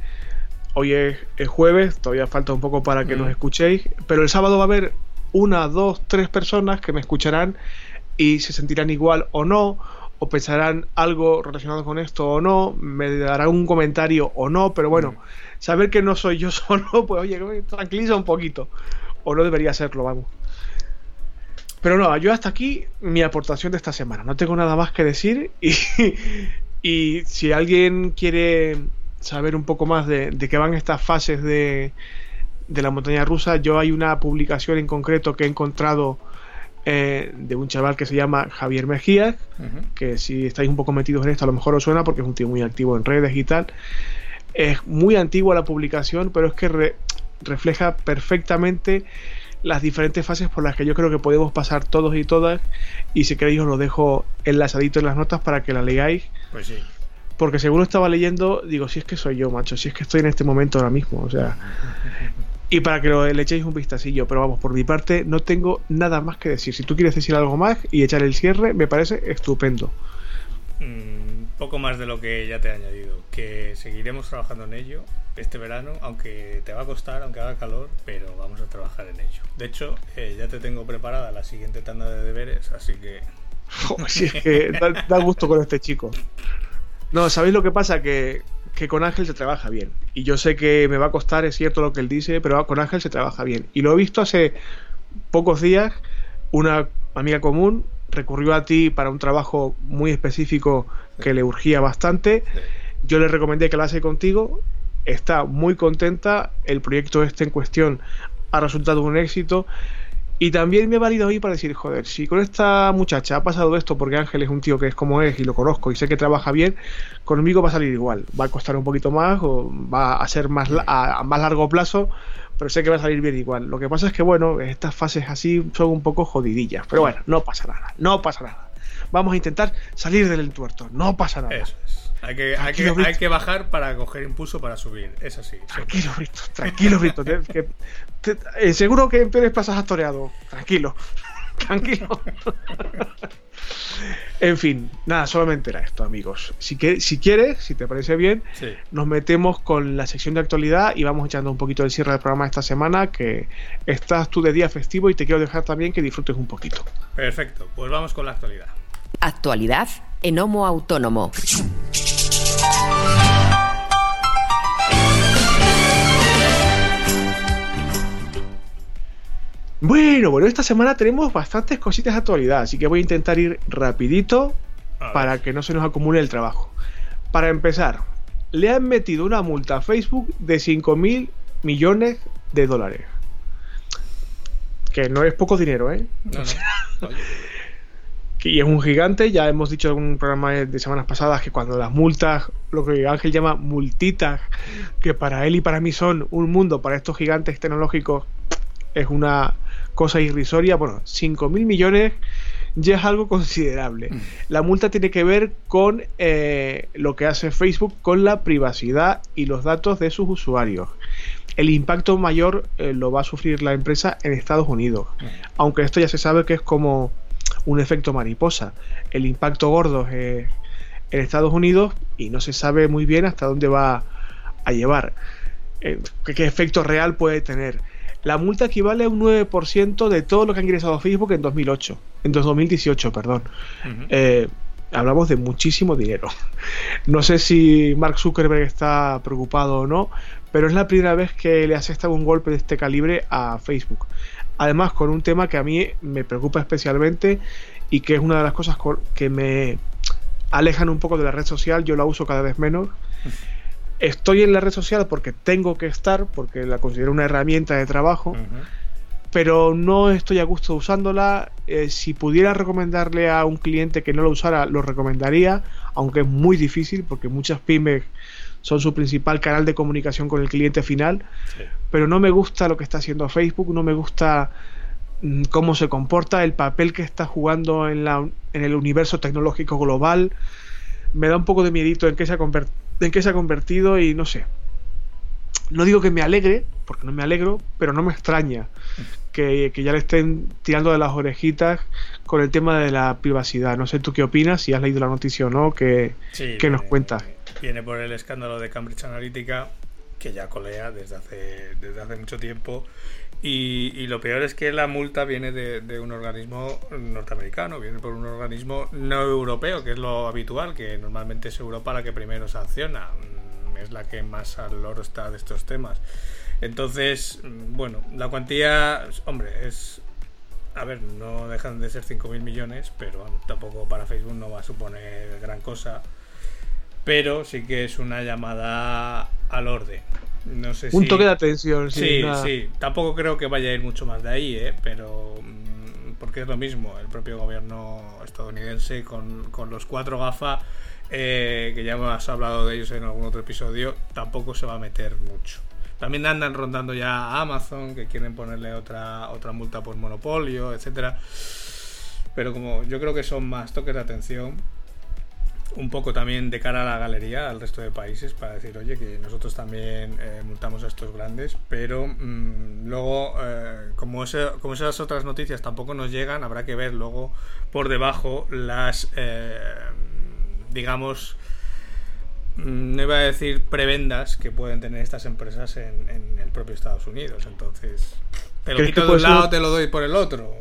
hoy es, jueves, todavía falta un poco para que nos mm. escuchéis, pero el sábado va a haber una, dos, tres personas que me escucharán y se sentirán igual o no, o pensarán algo relacionado con esto o no, me darán un comentario o no, pero bueno. Mm saber que no soy yo solo, pues oye, me tranquiliza un poquito. O no debería serlo, vamos. Pero no, yo hasta aquí mi aportación de esta semana. No tengo nada más que decir. Y, y si alguien quiere saber un poco más de, de qué van estas fases de, de, la montaña rusa, yo hay una publicación en concreto que he encontrado eh, de un chaval que se llama Javier Mejía, que si estáis un poco metidos en esto a lo mejor os suena porque es un tío muy activo en redes y tal. Es muy antigua la publicación, pero es que refleja perfectamente las diferentes fases por las que yo creo que podemos pasar todos y todas. Y si queréis os lo dejo enlazadito en las notas para que la leáis. Pues sí. Porque según estaba leyendo, digo, si es que soy yo, macho, si es que estoy en este momento ahora mismo, o sea. Y para que lo, le echéis un vistacillo, pero vamos, por mi parte no tengo nada más que decir. Si tú quieres decir algo más y echar el cierre, me parece estupendo. Mm, poco más de lo que ya te he añadido, que seguiremos trabajando en ello este verano, aunque te va a costar, aunque haga calor, pero vamos a trabajar en ello. De hecho, eh, ya te tengo preparada la siguiente tanda de deberes, así que... si es que da, gusto con este chico. No, ¿sabéis lo que pasa? Que, que con Ángel se trabaja bien. Y yo sé que me va a costar, es cierto lo que él dice, pero con Ángel se trabaja bien. Y lo he visto hace pocos días, una amiga común recurrió a ti para un trabajo muy específico que le urgía bastante. Yo le recomendé que lo hace contigo. Está muy contenta. El proyecto este en cuestión ha resultado un éxito. Y también me ha valido hoy para decir, joder, si con esta muchacha ha pasado esto porque Ángel es un tío que es como es y lo conozco y sé que trabaja bien, conmigo va a salir igual. Va a costar un poquito más o va a ser más a, más largo plazo, pero sé que va a salir bien igual. Lo que pasa es que, bueno, estas fases así son un poco jodidillas. Pero bueno, no pasa nada, no pasa nada. Vamos a intentar salir del entuerto, no pasa nada. Eso es. Hay que, hay, que, hay que, bajar para coger impulso para subir. Es así. Tranquilo, Brito. Tranquilo, Brito. que, eh, seguro que en peores plazas has toreado. Tranquilo. Tranquilo. en fin, nada, solamente era esto, amigos. Si, que, si quieres, si te parece bien, nos metemos con la sección de actualidad y vamos echando un poquito del cierre del programa esta semana, que estás tú de día festivo y te quiero dejar también que disfrutes un poquito. Perfecto, pues vamos con la actualidad. Actualidad en Homo Autónomo. Bueno, bueno, esta semana tenemos bastantes cositas de actualidad, así que voy a intentar ir rapidito para que no se nos acumule el trabajo. Para empezar, le han metido una multa a Facebook de 5 mil millones de dólares. Que no es poco dinero, ¿eh? No, no. y es un gigante. Ya hemos dicho en un programa de semanas pasadas que cuando las multas, lo que Ángel llama multitas, que para él y para mí son un mundo, para estos gigantes tecnológicos es una cosa irrisoria. Bueno, 5 mil millones ya es algo considerable. Mm. La multa tiene que ver con eh, lo que hace Facebook con la privacidad y los datos de sus usuarios. El impacto mayor eh, lo va a sufrir la empresa en Estados Unidos, mm. aunque esto ya se sabe que es como un efecto mariposa. El impacto gordo es en Estados Unidos y no se sabe muy bien hasta dónde va a llevar, eh, qué, efecto real puede tener. La multa equivale a un 9% de todo lo que ha ingresado Facebook en 2008, en 2018, perdón. Eh, hablamos de muchísimo dinero. No sé si Mark Zuckerberg está preocupado o no, pero es la primera vez que le asesta un golpe de este calibre a Facebook. Además, con un tema que a mí me preocupa especialmente y que es una de las cosas que me alejan un poco de la red social, yo la uso cada vez menos. Estoy en la red social porque tengo que estar, porque la considero una herramienta de trabajo, pero no estoy a gusto usándola. Eh, si pudiera recomendarle a un cliente que no lo usara, lo recomendaría, aunque es muy difícil porque muchas pymes son su principal canal de comunicación con el cliente final. Pero no me gusta lo que está haciendo Facebook, no me gusta mm, cómo se comporta, el papel que está jugando en, la, en el universo tecnológico global. Me da un poco de miedito en qué se ha, en qué se ha convertido y no sé. No digo que me alegre, porque no me alegro, pero no me extraña que, ya le estén tirando de las orejitas con el tema de la privacidad. No sé tú qué opinas, si has leído la noticia o no, que, nos cuentas viene por el escándalo de Cambridge Analytica, que ya colea desde hace, desde hace mucho tiempo. Y, lo peor es que la multa viene de, un organismo norteamericano, viene por un organismo no europeo, que es lo habitual, que normalmente es Europa la que primero sanciona, mm, es la que más al loro está de estos temas. Entonces, mm, bueno, la cuantía, hombre, es... A ver, no dejan de ser 5.000 millones, pero tampoco para Facebook no va a suponer gran cosa pero sí que es una llamada al orden. No sé Un toque de atención, sí. Sí, Tampoco creo que vaya a ir mucho más de ahí, ¿eh? pero. Mm, porque es lo mismo. El propio gobierno estadounidense con, los cuatro gafas, eh, que ya hemos hablado de ellos en algún otro episodio, tampoco se va a meter mucho. También andan rondando ya a Amazon, que quieren ponerle otra, otra multa por monopolio, etcétera. Pero como yo creo que son más toques de atención, un poco también de cara a la galería, al resto de países, para decir, oye, que nosotros también eh, multamos a estos grandes, pero mm, luego, eh, como, como esas otras noticias tampoco nos llegan, habrá que ver luego por debajo las, eh, digamos, mm, no iba a decir prebendas que pueden tener estas empresas en el propio Estados Unidos. Entonces, Te lo quito de un lado, te lo doy por el otro.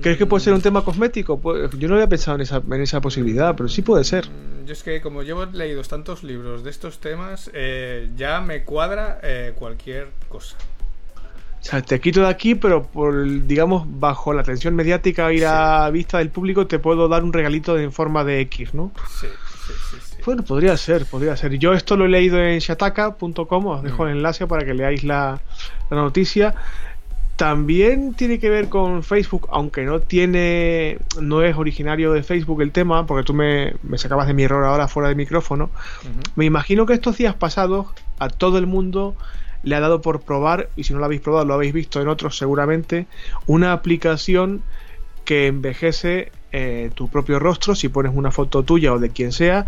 ¿Crees que puede ser un tema cosmético? Pues, yo no había pensado en esa, en esa posibilidad, pero sí puede ser. Mm, yo es que como llevo leído tantos libros de estos temas, eh, ya me cuadra eh, cualquier cosa. O sea, te quito de aquí, pero por, digamos, bajo la atención mediática y la vista del público, te puedo dar un regalito en forma de X, ¿no? Sí, sí, sí. Bueno, podría ser, podría ser. Yo esto lo he leído en shataka.com, os dejo mm. el enlace para que leáis la, la noticia. También tiene que ver con Facebook, aunque no tiene, no es originario de Facebook el tema, porque tú me, sacabas de mi error ahora fuera de micrófono. Me imagino que estos días pasados a todo el mundo le ha dado por probar, y si no lo habéis probado, lo habéis visto en otros seguramente, una aplicación que envejece eh, tu propio rostro, si pones una foto tuya o de quien sea,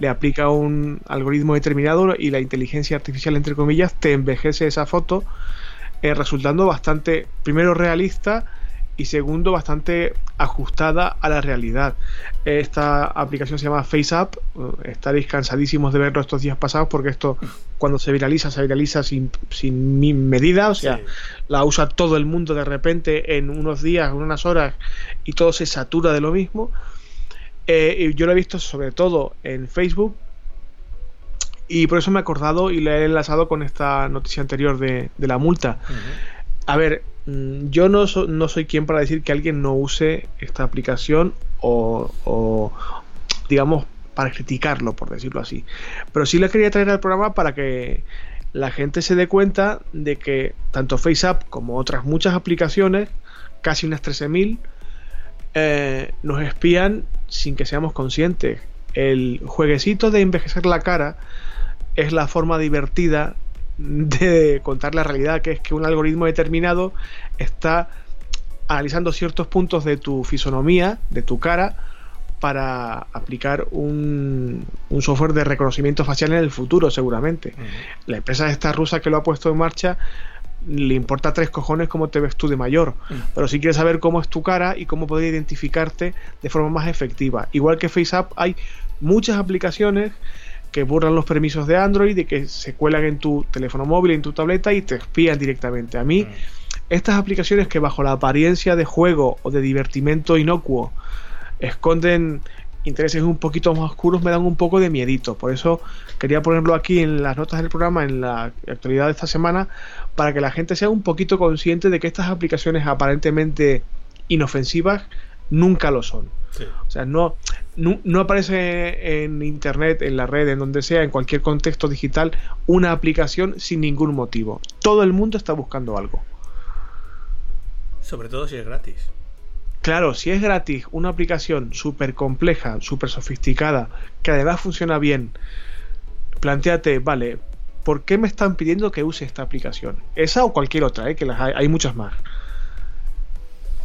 le aplica un algoritmo determinado y la inteligencia artificial, entre comillas, te envejece esa foto eh, resultando bastante, primero realista y segundo bastante ajustada a la realidad. Esta aplicación se llama FaceApp, eh, estaréis cansadísimos de verlo estos días pasados porque esto cuando se viraliza, se viraliza sin, sin medida, o sea, la usa todo el mundo de repente en unos días, en unas horas y todo se satura de lo mismo. Eh, yo lo he visto sobre todo en Facebook y por eso me he acordado y le he enlazado con esta noticia anterior de, la multa. A ver, mm, yo no, no soy quien para decir que alguien no use esta aplicación o, digamos, para criticarlo, por decirlo así. Pero sí le quería traer al programa para que la gente se dé cuenta de que tanto FaceApp como otras muchas aplicaciones, casi unas 13.000, eh, nos espían sin que seamos conscientes. El jueguecito de envejecer la cara es la forma divertida de contar la realidad, que es que un algoritmo determinado está analizando ciertos puntos de tu fisonomía, de tu cara, para aplicar un, software de reconocimiento facial en el futuro, seguramente. La empresa esta rusa que lo ha puesto en marcha le importa tres cojones cómo te ves tú de mayor, pero si quieres saber cómo es tu cara y cómo poder identificarte de forma más efectiva. Igual que FaceApp, hay muchas aplicaciones que borran los permisos de Android y que se cuelan en tu teléfono móvil, en tu tableta y te espían directamente. A mí, mm. estas aplicaciones que bajo la apariencia de juego o de divertimento inocuo esconden intereses un poquito más oscuros me dan un poco de miedito. Por eso quería ponerlo aquí en las notas del programa, en la actualidad de esta semana, para que la gente sea un poquito consciente de que estas aplicaciones aparentemente inofensivas nunca lo son. O sea, no, no, aparece en internet, en la red, en donde sea, en cualquier contexto digital, una aplicación sin ningún motivo. Todo el mundo está buscando algo. Sobre todo si es gratis. Claro, si es gratis, una aplicación súper compleja, súper sofisticada, que además funciona bien, planteate, vale, ¿por qué me están pidiendo que use esta aplicación? Esa o cualquier otra, ¿eh? que las hay muchas más.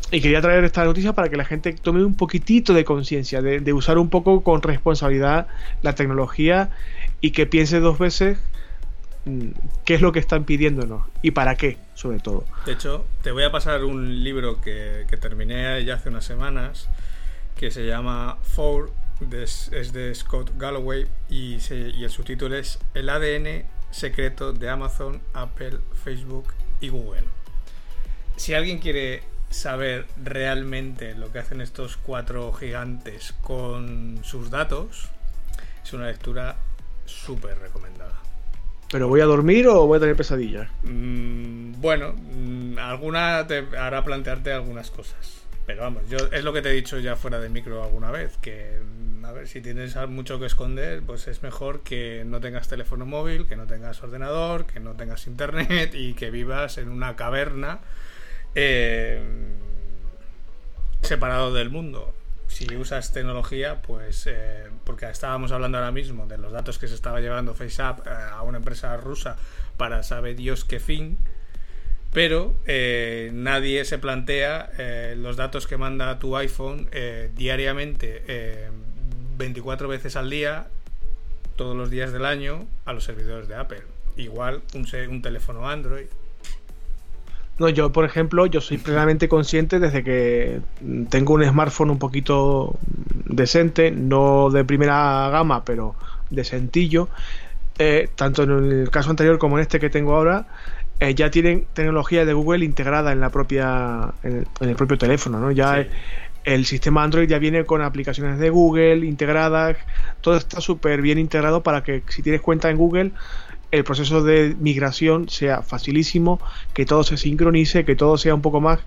Y quería traer esta noticia para que la gente tome un poquitito de conciencia, de, usar un poco con responsabilidad la tecnología y que piense dos veces mm, qué es lo que están pidiéndonos y para qué, sobre todo. De hecho, te voy a pasar un libro que, terminé ya hace unas semanas que se llama Four, es de Scott Galloway y el subtítulo es El ADN secreto de Amazon, Apple, Facebook y Google. Si alguien quiere saber realmente lo que hacen estos cuatro gigantes con sus datos, es una lectura súper recomendada. ¿Pero voy a dormir o voy a tener pesadillas? Mm, bueno, mm, alguna te hará plantearte algunas cosas. Pero vamos, yo es lo que te he dicho ya fuera de micro alguna vez, que mm, a ver, si tienes mucho que esconder, pues es mejor que no tengas teléfono móvil, que no tengas ordenador, que no tengas internet y que vivas en una caverna eh, separado del mundo. Si usas tecnología, pues eh, porque estábamos hablando ahora mismo de los datos que se estaba llevando FaceApp eh, a una empresa rusa para sabe Dios qué fin, pero nadie se plantea los datos que manda tu iPhone diariamente, 24 veces al día, todos los días del año, a los servidores de Apple. Igual un, un teléfono Android, no, yo, por ejemplo, yo soy plenamente consciente desde que tengo un smartphone un poquito decente, no de primera gama, pero decentillo, eh, tanto en el caso anterior como en este que tengo ahora, eh, ya tienen tecnología de Google integrada en la propia en el, propio teléfono, ¿no? Ya el sistema Android ya viene con aplicaciones de Google integradas, todo está súper bien integrado para que si tienes cuenta en Google el proceso de migración sea facilísimo, que todo se sincronice, que todo sea un poco más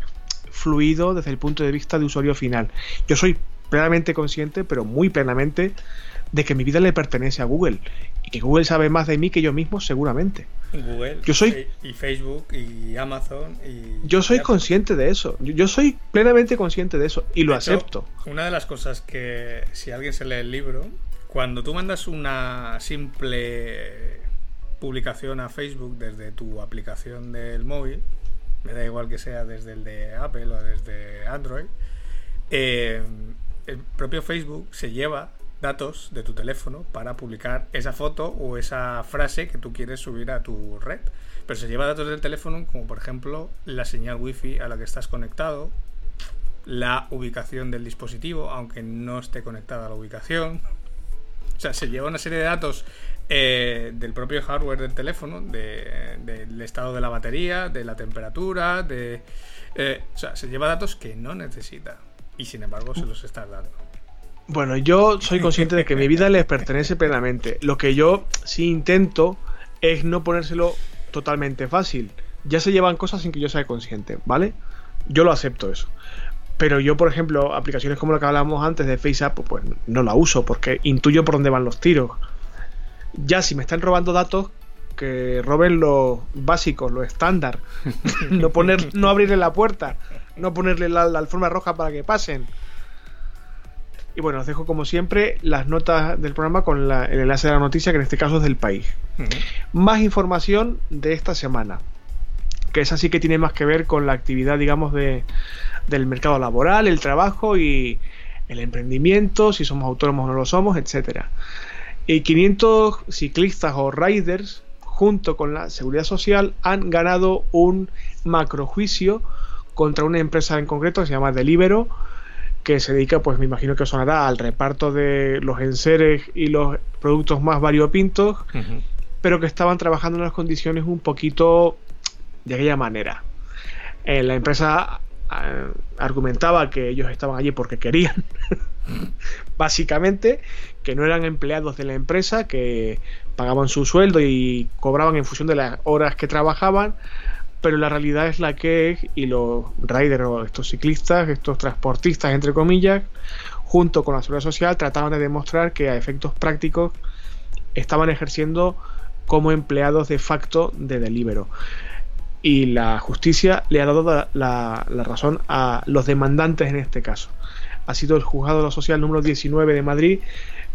fluido desde el punto de vista de usuario final. Yo soy plenamente consciente, pero muy plenamente, de que mi vida le pertenece a Google y que Google sabe más de mí que yo mismo seguramente. Google yo soy, y Facebook y Amazon y yo soy consciente de eso yo, soy plenamente consciente de eso y lo acepto una de las cosas que si alguien se lee el libro cuando tú mandas una simple publicación a Facebook desde tu aplicación del móvil me da igual que sea desde el de Apple o desde Android eh, el propio Facebook se lleva datos de tu teléfono para publicar esa foto o esa frase que tú quieres subir a tu red. Pero se lleva datos del teléfono como por ejemplo la señal wifi a la que estás conectado, la ubicación del dispositivo, aunque no esté conectada a la ubicación. O sea, se lleva una serie de datos eh, del propio hardware del teléfono, del estado de la batería, de la temperatura, de... Eh, o sea, se lleva datos que no necesita y sin embargo se los estás dando. Bueno, yo soy consciente de que mi vida les pertenece plenamente. Lo que yo sí intento es no ponérselo totalmente fácil. Ya se llevan cosas sin que yo sea consciente, ¿vale? Yo lo acepto eso. Pero yo, por ejemplo, aplicaciones como la que hablábamos antes de FaceApp, pues no la uso porque intuyo por dónde van los tiros. Ya si me están robando datos, que roben los básicos, los estándar. no poner, no abrirle la puerta, no ponerle la, la alfombra roja para que pasen. Y bueno, os dejo como siempre las notas del programa con el enlace de la noticia, que en este caso es del país. Más información de esta semana, que es así que tiene más que ver con la actividad, digamos, de, del mercado laboral, el trabajo y el emprendimiento, si somos autónomos o no lo somos, etcétera. Y 500 ciclistas o riders, junto con la Seguridad Social, han ganado un macrojuicio contra una empresa en concreto que se llama Delibero, que se dedica, pues me imagino que sonará al reparto de los enseres y los productos más variopintos, pero que estaban trabajando en las condiciones un poquito de aquella manera. Eh, la empresa ah, argumentaba que ellos estaban allí porque querían, básicamente, que no eran empleados de la empresa, que pagaban su sueldo y cobraban en función de las horas que trabajaban, pero la realidad es la que es y los riders o estos ciclistas, estos transportistas entre comillas, junto con la seguridad social trataban de demostrar que a efectos prácticos estaban ejerciendo como empleados de facto de Delibero. Y la justicia le ha dado la, razón a los demandantes en este caso. Ha sido el juzgado de lo social número 19 de Madrid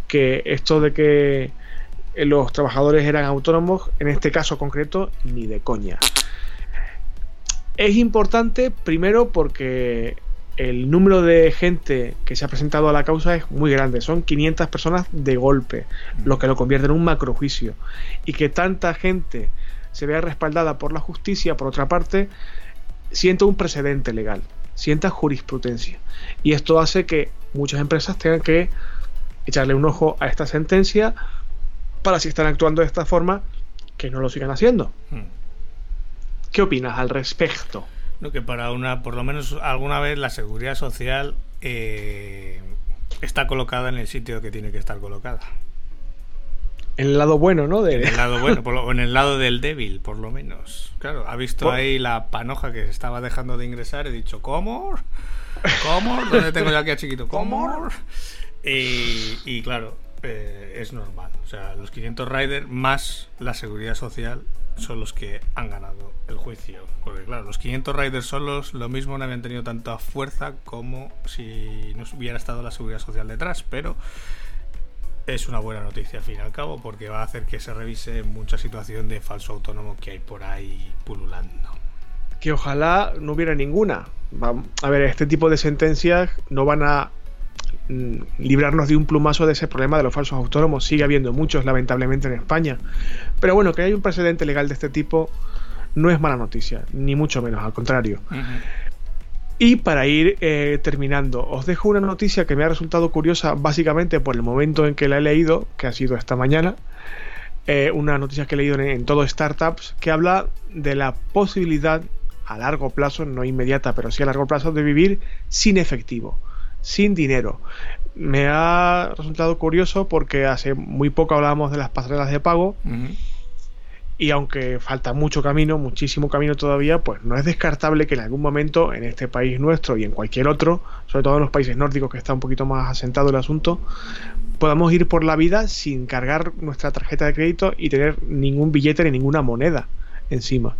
que esto de que los trabajadores eran autónomos, en este caso concreto, ni de coña. Es importante primero porque el número de gente que se ha presentado a la causa es muy grande, son 500 personas de golpe, lo que lo convierte en un macrojuicio. Y que tanta gente se vea respaldada por la justicia, por otra parte, sienta un precedente legal, sienta jurisprudencia. Y esto hace que muchas empresas tengan que echarle un ojo a esta sentencia para si están actuando de esta forma, que no lo sigan haciendo. Hmm. ¿Qué opinas al respecto? No, que para una, por lo menos alguna vez la seguridad social eh, está colocada en el sitio que tiene que estar colocada. En el lado bueno, ¿no? En el lado bueno, o en el lado del débil, por lo menos. Claro, ha visto ahí la panoja que estaba dejando de ingresar, he dicho, ¿cómo? ¿Cómo? ¿Dónde tengo yo aquí a chiquito? ¿Cómo? Y, claro, eh, es normal. O sea, los 500 Riders más la seguridad social son los que han ganado el juicio. Porque claro, los 500 Riders solos lo mismo no habían tenido tanta fuerza como si no hubiera estado la seguridad social detrás, pero es una buena noticia al fin y al cabo porque va a hacer que se revise mucha situación de falso autónomo que hay por ahí pululando. Que ojalá no hubiera ninguna. A ver, este tipo de sentencias no van a librarnos de un plumazo de ese problema de los falsos autónomos. Sigue habiendo muchos, lamentablemente, en España. Pero bueno, que hay un precedente legal de este tipo no es mala noticia, ni mucho menos, al contrario. Y para ir eh, terminando, os dejo una noticia que me ha resultado curiosa básicamente por el momento en que la he leído, que ha sido esta mañana. eh, una noticia que he leído en, en, todo Startups que habla de la posibilidad a largo plazo, no inmediata, pero sí a largo plazo, de vivir sin efectivo, sin dinero. Me ha resultado curioso porque hace muy poco hablábamos de las pasarelas de pago. Uh -huh. Y aunque falta mucho camino, muchísimo camino todavía, pues no es descartable que en algún momento en este país nuestro y en cualquier otro, sobre todo en los países nórdicos que está un poquito más asentado el asunto, podamos ir por la vida sin cargar nuestra tarjeta de crédito y tener ningún billete ni ninguna moneda encima.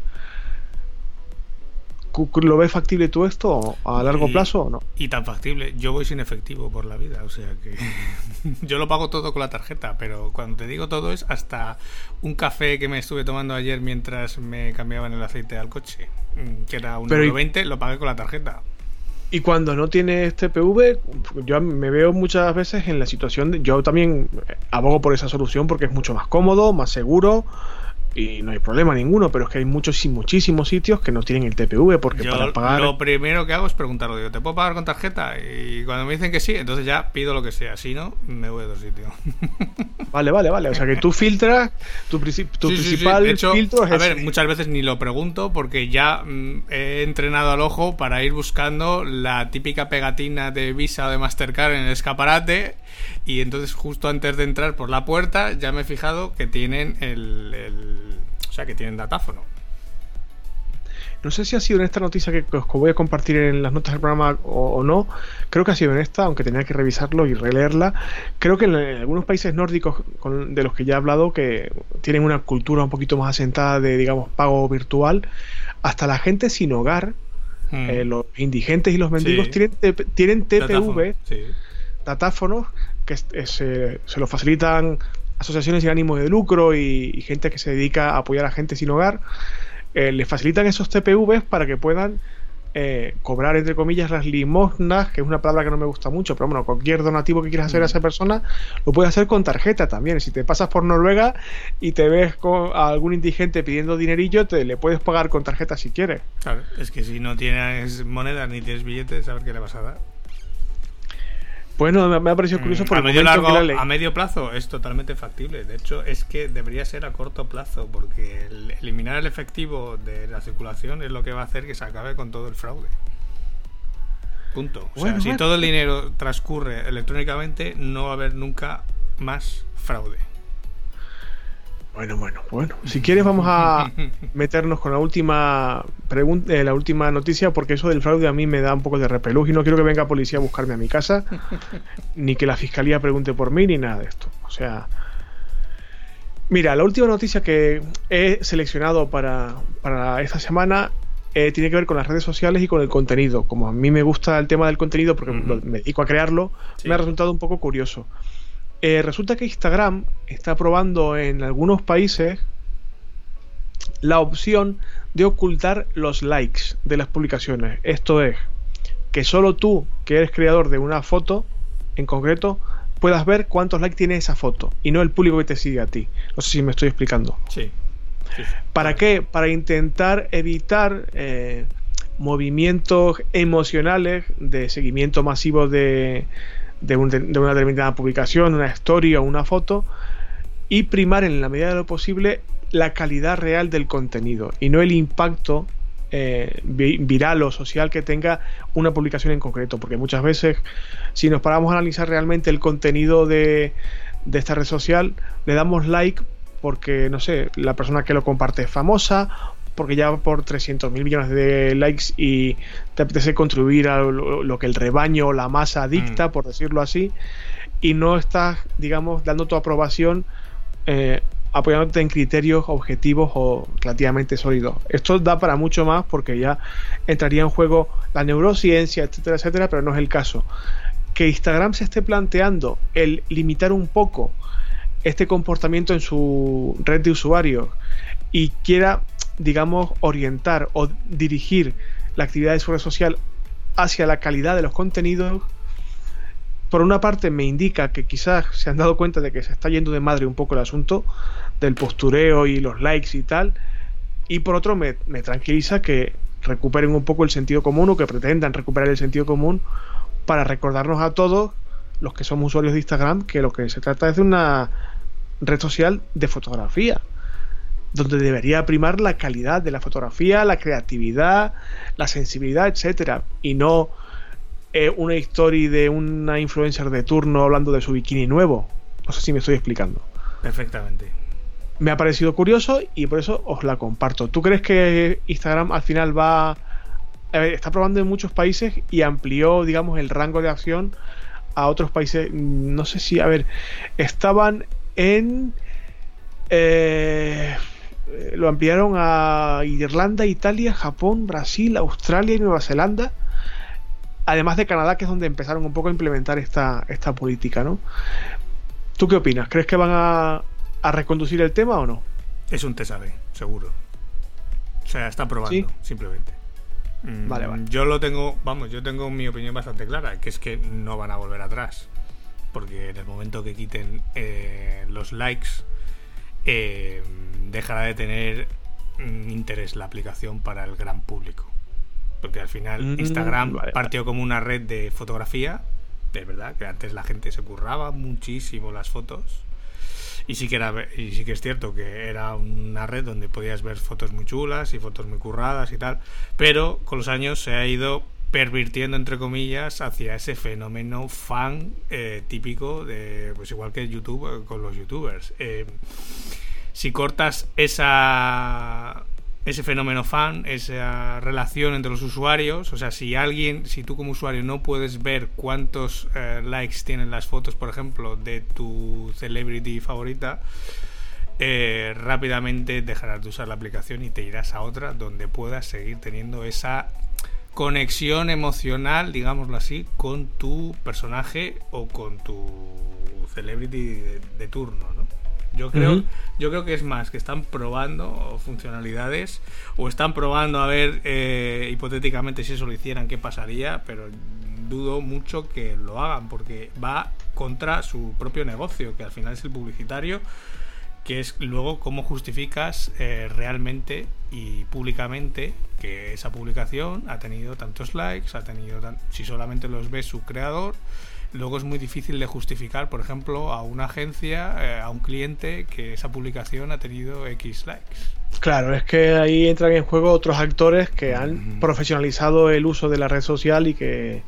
¿Lo ves factible tú esto a largo y, plazo o no? Y tan factible. Yo voy sin efectivo por la vida, o sea que yo lo pago todo con la tarjeta, pero cuando te digo todo es hasta un café que me estuve tomando ayer mientras me cambiaban el aceite al coche, que era un euro 20, lo pagué con la tarjeta. Y cuando no tienes TPV, yo me veo muchas veces en la situación de, yo también abogo por esa solución porque es mucho más cómodo, más seguro y no hay problema ninguno, pero es que hay muchos y muchísimos sitios que no tienen el TPV porque Yo para pagar lo primero que hago es preguntarlo, digo, ¿te puedo pagar con tarjeta? Y cuando me dicen que sí, entonces ya pido lo que sea, si no, me voy a otro sitio. Vale, vale, vale, o sea que tú filtras, tu, tu sí, principal sí, sí. Hecho, filtro es A ver, muchas veces ni lo pregunto porque ya mm, he entrenado al ojo para ir buscando la típica pegatina de Visa o de Mastercard en el escaparate y entonces justo antes de entrar por la puerta ya me he fijado que tienen el, el o sea, que tienen datáfono. No sé si ha sido en esta noticia que os voy a compartir en las notas del programa o, o, no. Creo que ha sido en esta, aunque tenía que revisarlo y releerla. Creo que en, en algunos países nórdicos con, de los que ya he hablado, que tienen una cultura un poquito más asentada de, digamos, pago virtual, hasta la gente sin hogar, hmm. eh, los indigentes y los mendigos, sí. tienen, tienen TPV, sí. Datáfonos, que se, se lo facilitan asociaciones sin ánimo de lucro y, y, gente que se dedica a apoyar a gente sin hogar, eh, les facilitan esos TPVs para que puedan eh, cobrar, entre comillas, las limosnas, que es una palabra que no me gusta mucho, pero bueno, cualquier donativo que quieras hacer a esa persona, lo puedes hacer con tarjeta también. Si te pasas por Noruega y te ves con a algún indigente pidiendo dinerillo, te le puedes pagar con tarjeta si quieres. Claro, es que si no tienes monedas ni tienes billetes, a ver qué le vas a dar. Bueno, me ha parecido curioso por a medio, largo, a medio plazo es totalmente factible. De hecho, es que debería ser a corto plazo, porque el eliminar el efectivo de la circulación es lo que va a hacer que se acabe con todo el fraude. Punto. O bueno, sea, si todo el dinero transcurre electrónicamente, no va a haber nunca más fraude. Bueno, bueno, bueno. Si quieres vamos a meternos con la última pregunta, eh, la última noticia, porque eso del fraude a mí me da un poco de repelús y no quiero que venga policía a buscarme a mi casa, ni que la fiscalía pregunte por mí, ni nada de esto. O sea, mira, la última noticia que he seleccionado para, para esta semana eh, tiene que ver con las redes sociales y con el contenido. Como a mí me gusta el tema del contenido, porque uh -huh. me dedico a crearlo, sí. me ha resultado un poco curioso. Eh, resulta que Instagram está probando en algunos países la opción de ocultar los likes de las publicaciones. Esto es, que solo tú, que eres creador de una foto en concreto, puedas ver cuántos likes tiene esa foto y no el público que te sigue a ti. No sé si me estoy explicando. Sí. sí. ¿Para qué? Para intentar evitar eh, movimientos emocionales de seguimiento masivo de, de, un, de, una determinada publicación, una story o una foto y primar en la medida de lo posible la calidad real del contenido y no el impacto eh, viral o social que tenga una publicación en concreto, porque muchas veces si nos paramos a analizar realmente el contenido de, de esta red social, le damos like porque, no sé, la persona que lo comparte es famosa porque ya por 300 mil millones de likes y te apetece contribuir a lo, lo que el rebaño o la masa dicta, mm. por decirlo así, y no estás, digamos, dando tu aprobación eh, apoyándote en criterios objetivos o relativamente sólidos. Esto da para mucho más porque ya entraría en juego la neurociencia, etcétera, etcétera, pero no es el caso. Que Instagram se esté planteando el limitar un poco este comportamiento en su red de usuarios y quiera digamos, orientar o dirigir la actividad de su red social hacia la calidad de los contenidos, por una parte me indica que quizás se han dado cuenta de que se está yendo de madre un poco el asunto del postureo y los likes y tal, y por otro me, me tranquiliza que recuperen un poco el sentido común o que pretendan recuperar el sentido común para recordarnos a todos los que somos usuarios de Instagram que lo que se trata es de una red social de fotografía, donde debería primar la calidad de la fotografía, la creatividad, la sensibilidad, etcétera, y no eh, una historia de una influencer de turno hablando de su bikini nuevo. No sé si me estoy explicando. Perfectamente. Me ha parecido curioso y por eso os la comparto. ¿Tú crees que Instagram al final va... está probando en muchos países y amplió, digamos, el rango de acción a otros países? No sé si, a ver, estaban en... Eh, lo ampliaron a Irlanda, Italia, Japón, Brasil, Australia y Nueva Zelanda además de Canadá, que es donde empezaron un poco a implementar esta, esta política, ¿no? ¿Tú qué opinas? ¿Crees que van a, reconducir el tema o no? Es un TSAB, seguro. O sea, está probando, simplemente. Mm, vale, vale. Yo lo tengo, vamos, yo tengo mi opinión bastante clara, que es que no van a volver atrás. Porque en el momento que quiten eh, los likes, eh, dejará de tener interés la aplicación para el gran público. Porque al final mm, Instagram partió como una red de fotografía, de verdad, que antes la gente se curraba muchísimo las fotos. Y sí que era y sí que es cierto que era una red donde podías ver fotos muy chulas y fotos muy curradas y tal, pero con los años se ha ido pervirtiendo entre comillas hacia ese fenómeno fan eh, típico de pues igual que YouTube eh, con los youtubers eh, si cortas esa ese fenómeno fan, esa relación entre los usuarios. O sea, si alguien, si tú como usuario no puedes ver cuántos likes tienen las fotos, por ejemplo, de tu celebrity favorita, rápidamente dejarás de usar la aplicación y te irás a otra donde puedas seguir teniendo esa conexión emocional, digámoslo así, con tu personaje o con tu celebrity de turno, ¿no? Yo creo, yo creo que es más, que están probando funcionalidades o están probando a ver eh, hipotéticamente si eso lo hicieran, qué pasaría, pero dudo mucho que lo hagan porque va contra su propio negocio, que al final es el publicitario, que es luego cómo justificas eh, realmente y públicamente que esa publicación ha tenido tantos likes, ha tenido si solamente los ve su creador luego es muy difícil de justificar, por ejemplo, a una agencia, eh, a un cliente, que esa publicación ha tenido X likes. Claro, es que ahí entran en juego otros actores que han profesionalizado el uso de la red social y que...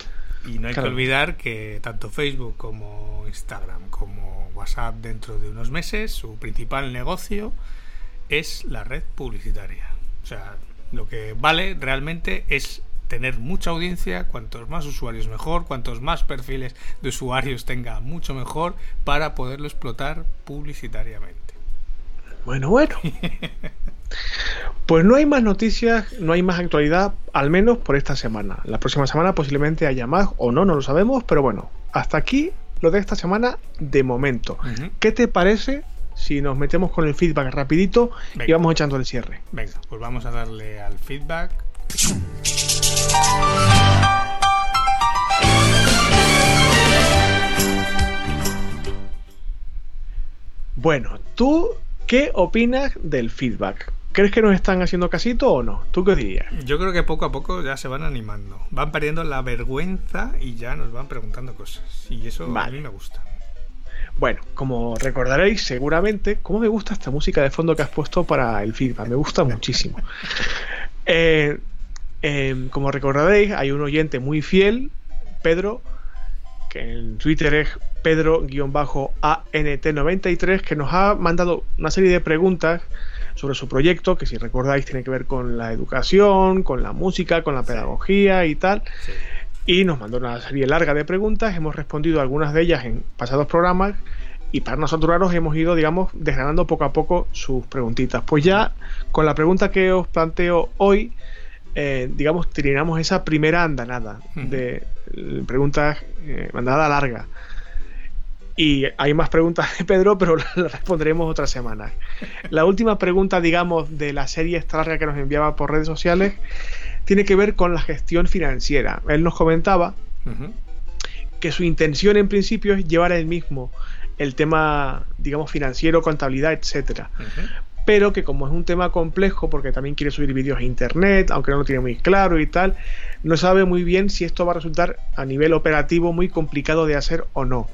Y no hay que olvidar que tanto Facebook como Instagram como WhatsApp dentro de unos meses, su principal negocio es la red publicitaria. O sea, lo que vale realmente es tener mucha audiencia, cuantos más usuarios mejor, cuantos más perfiles de usuarios tenga mucho mejor para poderlo explotar publicitariamente. Bueno, bueno. Pues no hay más noticias, no hay más actualidad, al menos por esta semana. La próxima semana posiblemente haya más o no, no lo sabemos, pero bueno, hasta aquí lo de esta semana de momento. ¿Qué te parece si nos metemos con el feedback rapidito y vamos echando el cierre? Venga, pues vamos a darle al feedback. Bueno, ¿tú qué opinas del feedback? ¿Crees que nos están haciendo casito o no? ¿Tú qué dirías? Yo creo que poco a poco ya se van animando. Van perdiendo la vergüenza y ya nos van preguntando cosas. Y eso a mí me gusta. Bueno, como recordaréis seguramente, ¿cómo me gusta esta música de fondo que has puesto para el feedback? Me gusta muchísimo. Eh, Em, como recordaréis, hay un oyente muy fiel, Pedro, que en Twitter es Pedro-ANT93, que nos ha mandado una serie de preguntas sobre su proyecto, que si recordáis tiene que ver con la educación, con la música, con la pedagogía y tal. Y nos mandó una serie larga de preguntas, hemos respondido algunas de ellas en pasados programas y para nosotros hemos ido, digamos, desgranando poco a poco sus preguntitas. Pues ya con la pregunta que os planteo hoy, eh, digamos, terminamos esa primera andanada de preguntas, eh, andanada larga. Y hay más preguntas de Pedro, pero las responderemos otra semana. La última pregunta, digamos, de la serie larga que nos enviaba por redes sociales, tiene que ver con la gestión financiera. Él nos comentaba que su intención en principio es llevar el mismo el tema, digamos, financiero, contabilidad, etcétera pero que como es un tema complejo, porque también quiere subir vídeos a internet, aunque no lo tiene muy claro y tal, no sabe muy bien si esto va a resultar a nivel operativo muy complicado de hacer o no.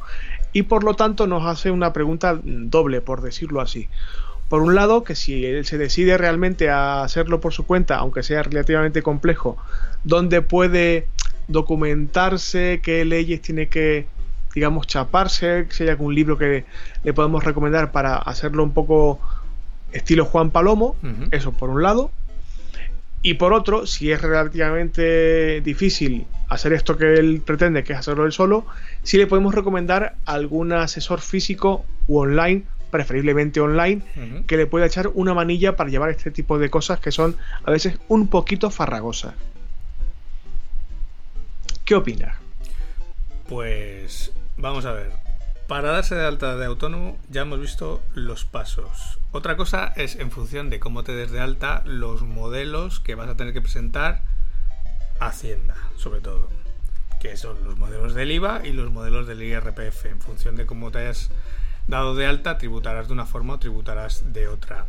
Y por lo tanto nos hace una pregunta doble, por decirlo así. Por un lado, que si él se decide realmente a hacerlo por su cuenta, aunque sea relativamente complejo, ¿dónde puede documentarse, qué leyes tiene que, digamos, chaparse, si hay algún libro que le podemos recomendar para hacerlo un poco estilo Juan Palomo, eso por un lado. Y por otro, si es relativamente difícil hacer esto que él pretende, que es hacerlo él solo, si le podemos recomendar algún asesor físico u online, preferiblemente online, que le pueda echar una manilla para llevar este tipo de cosas que son a veces un poquito farragosas. ¿Qué opinas? Pues vamos a ver. Para darse de alta de autónomo ya hemos visto los pasos. Otra cosa es en función de cómo te des de alta los modelos que vas a tener que presentar Hacienda, sobre todo. Que son los modelos del IVA y los modelos del IRPF. En función de cómo te hayas dado de alta, tributarás de una forma o tributarás de otra.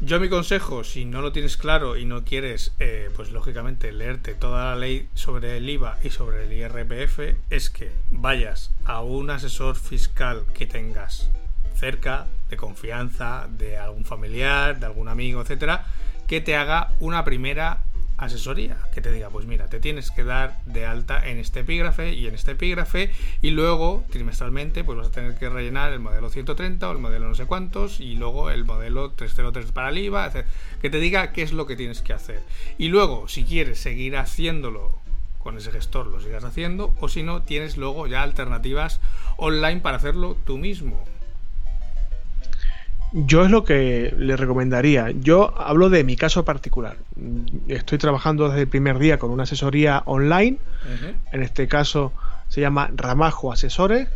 Yo mi consejo, si no lo tienes claro y no quieres, eh, pues lógicamente leerte toda la ley sobre el IVA y sobre el IRPF, es que vayas a un asesor fiscal que tengas cerca, de confianza, de algún familiar, de algún amigo, etcétera, que te haga una primera asesoría, que te diga, pues mira, te tienes que dar de alta en este epígrafe y en este epígrafe y luego trimestralmente pues vas a tener que rellenar el modelo 130 o el modelo no sé cuántos y luego el modelo 303 para el IVA, que te diga qué es lo que tienes que hacer. Y luego, si quieres seguir haciéndolo con ese gestor, lo sigas haciendo o si no, tienes luego ya alternativas online para hacerlo tú mismo. Yo es lo que le recomendaría. Yo hablo de mi caso particular. Estoy trabajando desde el primer día con una asesoría online. En este caso se llama Ramajo Asesores,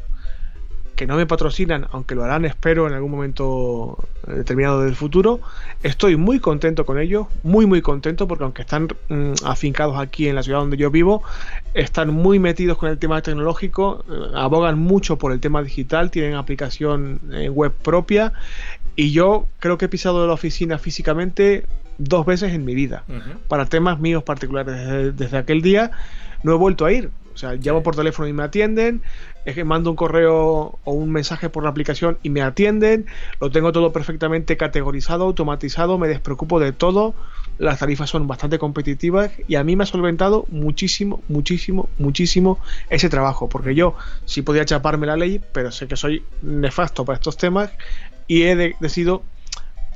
que no me patrocinan, aunque lo harán, espero, en algún momento determinado del futuro. Estoy muy contento con ellos, muy, muy contento, porque aunque están mm, afincados aquí en la ciudad donde yo vivo, están muy metidos con el tema tecnológico, eh, abogan mucho por el tema digital, tienen aplicación web propia y yo creo que he pisado la oficina físicamente dos veces en mi vida, para temas míos particulares. Desde, aquel día no he vuelto a ir. O sea, llamo por teléfono y me atienden, es que mando un correo o un mensaje por la aplicación y me atienden, lo tengo todo perfectamente categorizado, automatizado, me despreocupo de todo, las tarifas son bastante competitivas y a mí me ha solventado muchísimo, muchísimo, muchísimo ese trabajo, porque yo sí podía chaparme la ley, pero sé que soy nefasto para estos temas y he decidido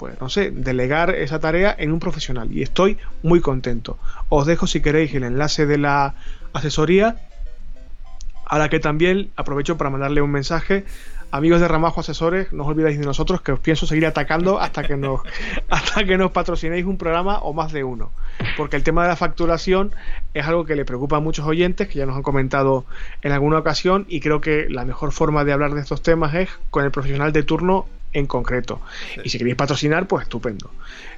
pues no sé, delegar esa tarea en un profesional y estoy muy contento. Os dejo si queréis el enlace de la asesoría a la que también aprovecho para mandarle un mensaje. Amigos de Ramajo Asesores, no os olvidéis de nosotros que os pienso seguir atacando hasta que nos hasta que nos patrocinéis un programa o más de uno. Porque el tema de la facturación es algo que le preocupa a muchos oyentes que ya nos han comentado en alguna ocasión y creo que la mejor forma de hablar de estos temas es con el profesional de turno en concreto. Y si queréis patrocinar, pues estupendo.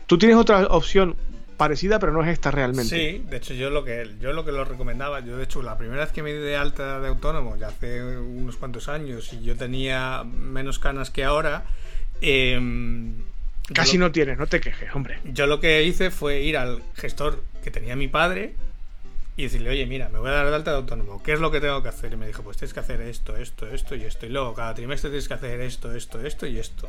Tú tienes otra opción parecida, pero no es esta realmente. Sí, de hecho yo lo que yo lo que lo recomendaba, yo de hecho la primera vez que me di de alta de autónomo, ya hace unos cuantos años, y yo tenía menos canas que ahora, em, Casi no tienes, no te quejes, hombre. Yo lo que hice fue ir al gestor que tenía mi padre y decirle, oye, mira, me voy a dar de alta de autónomo, ¿qué es lo que tengo que hacer? Y me dijo, pues tienes que hacer esto, esto, esto y esto. Y luego cada trimestre tienes que hacer esto, esto, esto y esto.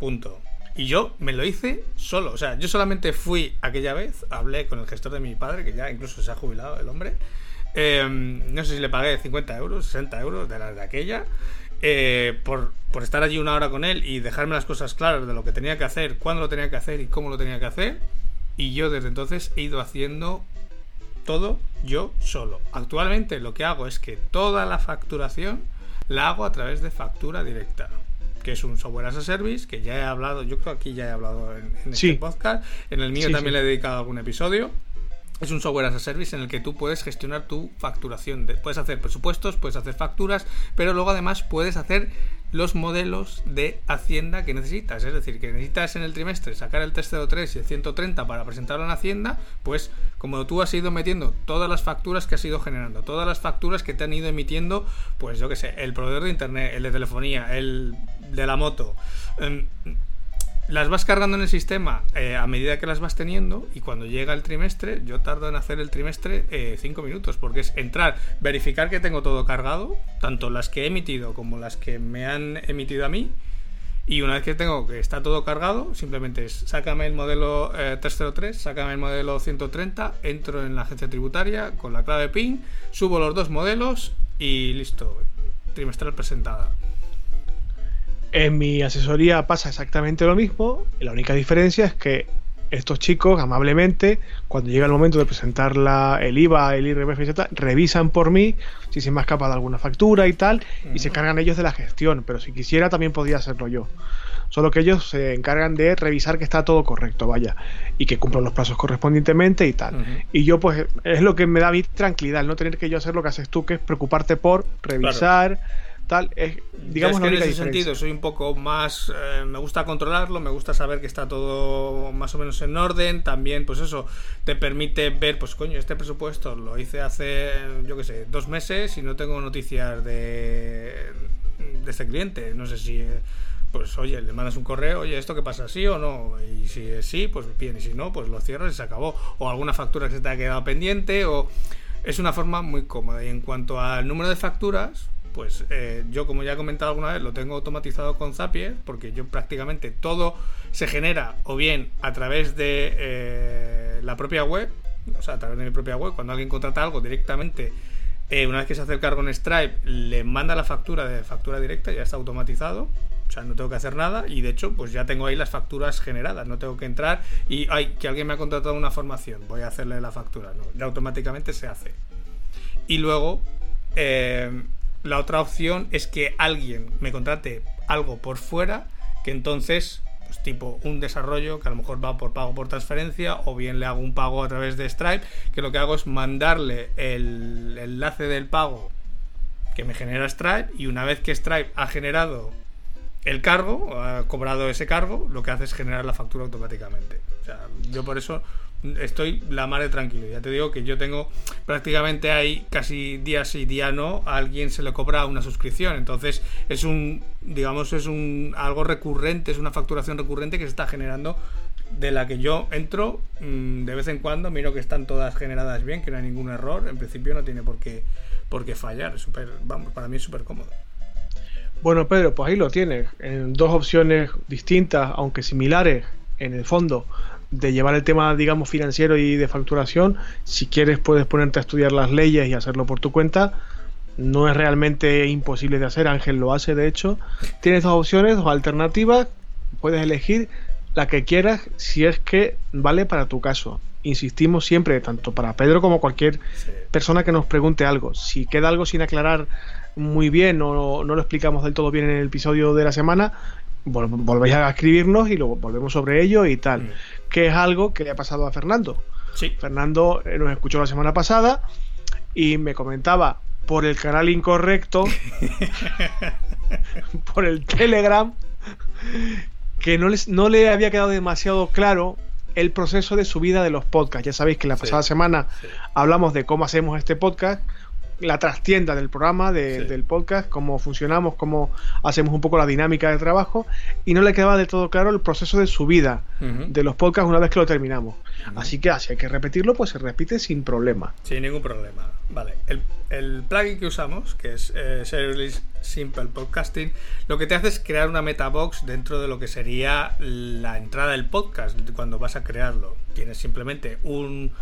Punto. Y yo me lo hice solo. O sea, yo solamente fui aquella vez, hablé con el gestor de mi padre, que ya incluso se ha jubilado el hombre. Em, no sé si le pagué 50 euros, 60 euros de la de aquella. Eh, por, por estar allí una hora con él y dejarme las cosas claras de lo que tenía que hacer, cuándo lo tenía que hacer y cómo lo tenía que hacer. Y yo desde entonces he ido haciendo todo yo solo. Actualmente lo que hago es que toda la facturación la hago a través de factura directa que es un software as a service, que ya he hablado, yo creo que aquí ya he hablado en, este podcast, en el mío también le he dedicado algún episodio. Es un software as a service en el que tú puedes gestionar tu facturación. Puedes hacer presupuestos, puedes hacer facturas, pero luego además puedes hacer los modelos de Hacienda que necesitas. Es decir, que necesitas en el trimestre sacar el 303 y el 130 para presentarlo en Hacienda, pues como tú has ido metiendo todas las facturas que has ido generando, todas las facturas que te han ido emitiendo, pues yo que sé, el proveedor de internet, el de telefonía, el de la moto, em, las vas cargando en el sistema eh, a medida que las vas teniendo y cuando llega el trimestre, yo tardo en hacer el trimestre 5 minutos, porque es entrar, verificar que tengo todo cargado, tanto las que he emitido como las que me han emitido a mí, y una vez que tengo que está todo cargado, simplemente es sácame el modelo 303, sácame el modelo 130, entro en la agencia tributaria con la clave PIN, subo los dos modelos y listo, trimestral presentada. En mi asesoría pasa exactamente lo mismo. La única diferencia es que estos chicos, amablemente, cuando llega el momento de presentar el IVA, el IRPF, etc., revisan por mí si se me ha escapado alguna factura y tal, y se encargan ellos de la gestión. Pero si quisiera, también podría hacerlo yo. Solo que ellos se encargan de revisar que está todo correcto, vaya, y que cumplan los plazos correspondientemente y tal. Y yo, pues, es lo que me da mí tranquilidad, el no tener que yo hacer lo que haces tú, que es preocuparte por revisar tal. Es, digamos, que en ese sentido soy un poco más. Eh, me gusta controlarlo, me gusta saber que está todo más o menos en orden. También, pues eso, te permite ver, pues coño, este presupuesto lo hice hace, yo qué sé, dos meses y no tengo noticias de, de este cliente. No sé si. Pues oye, le mandas un correo, oye, ¿esto qué pasa? ¿Sí o no? Y si es sí, pues bien, y si no, pues lo cierras y se acabó. O alguna factura que se te ha quedado pendiente, o es una forma muy cómoda. Y en cuanto al número de facturas, pues eh, yo, como ya he comentado alguna vez, lo tengo automatizado con Zapier, porque yo prácticamente todo se genera o bien a través de eh, la propia web, o sea, a través de mi propia web, cuando alguien contrata algo directamente, eh, una vez que se hace el cargo en Stripe, le manda la factura de factura directa, ya está automatizado. O sea, no tengo que hacer nada y de hecho, pues ya tengo ahí las facturas generadas. No tengo que entrar y, ay, que alguien me ha contratado una formación, voy a hacerle la factura. No, ya automáticamente se hace. Y luego, la otra opción es que alguien me contrate algo por fuera, que entonces, pues tipo un desarrollo que a lo mejor va por pago por transferencia, o bien le hago un pago a través de Stripe, que lo que hago es mandarle el enlace del pago que me genera Stripe, y una vez que Stripe ha generado el cargo, ha cobrado ese cargo, lo que hace es generar la factura automáticamente. O sea, yo por eso estoy la madre tranquilo. Ya te digo que yo tengo prácticamente ahí casi día sí, día no, a alguien se le cobra una suscripción. Entonces es un, digamos, es un algo recurrente, es una facturación recurrente que se está generando de la que yo entro mm, de vez en cuando, miro que están todas generadas bien, que no hay ningún error. En principio no tiene por qué, por qué fallar. Super, vamos, para mí es súper cómodo. Bueno, Pedro, pues ahí lo tienes. En dos opciones distintas, aunque similares en el fondo, de llevar el tema, digamos, financiero y de facturación. Si quieres, puedes ponerte a estudiar las leyes y hacerlo por tu cuenta. No es realmente imposible de hacer, Ángel lo hace, de hecho. Tienes dos opciones, dos alternativas. Puedes elegir la que quieras si es que vale para tu caso. Insistimos siempre, tanto para Pedro como cualquier persona que nos pregunte algo. Si queda algo sin aclarar muy bien o no lo explicamos del todo bien en el episodio de la semana, volvéis a escribirnos y luego volvemos sobre ello y tal. Mm. Que es algo que le ha pasado a Fernando. Sí. Fernando eh, nos escuchó la semana pasada y me comentaba por el canal incorrecto, por el Telegram, que no, les, no le había quedado demasiado claro el proceso de subida de los podcasts. Ya sabéis que la pasada semana hablamos de cómo hacemos este podcast la trastienda del programa, del podcast, cómo funcionamos, cómo hacemos un poco la dinámica de trabajo, y no le quedaba de todo claro el proceso de subida de los podcasts una vez que lo terminamos. Así que si hay que repetirlo, pues se repite sin problema. Sin ningún problema. Vale, el, plugin que usamos, que es eh, Simple Podcasting, lo que te hace es crear una metabox dentro de lo que sería la entrada del podcast cuando vas a crearlo. Tienes simplemente un,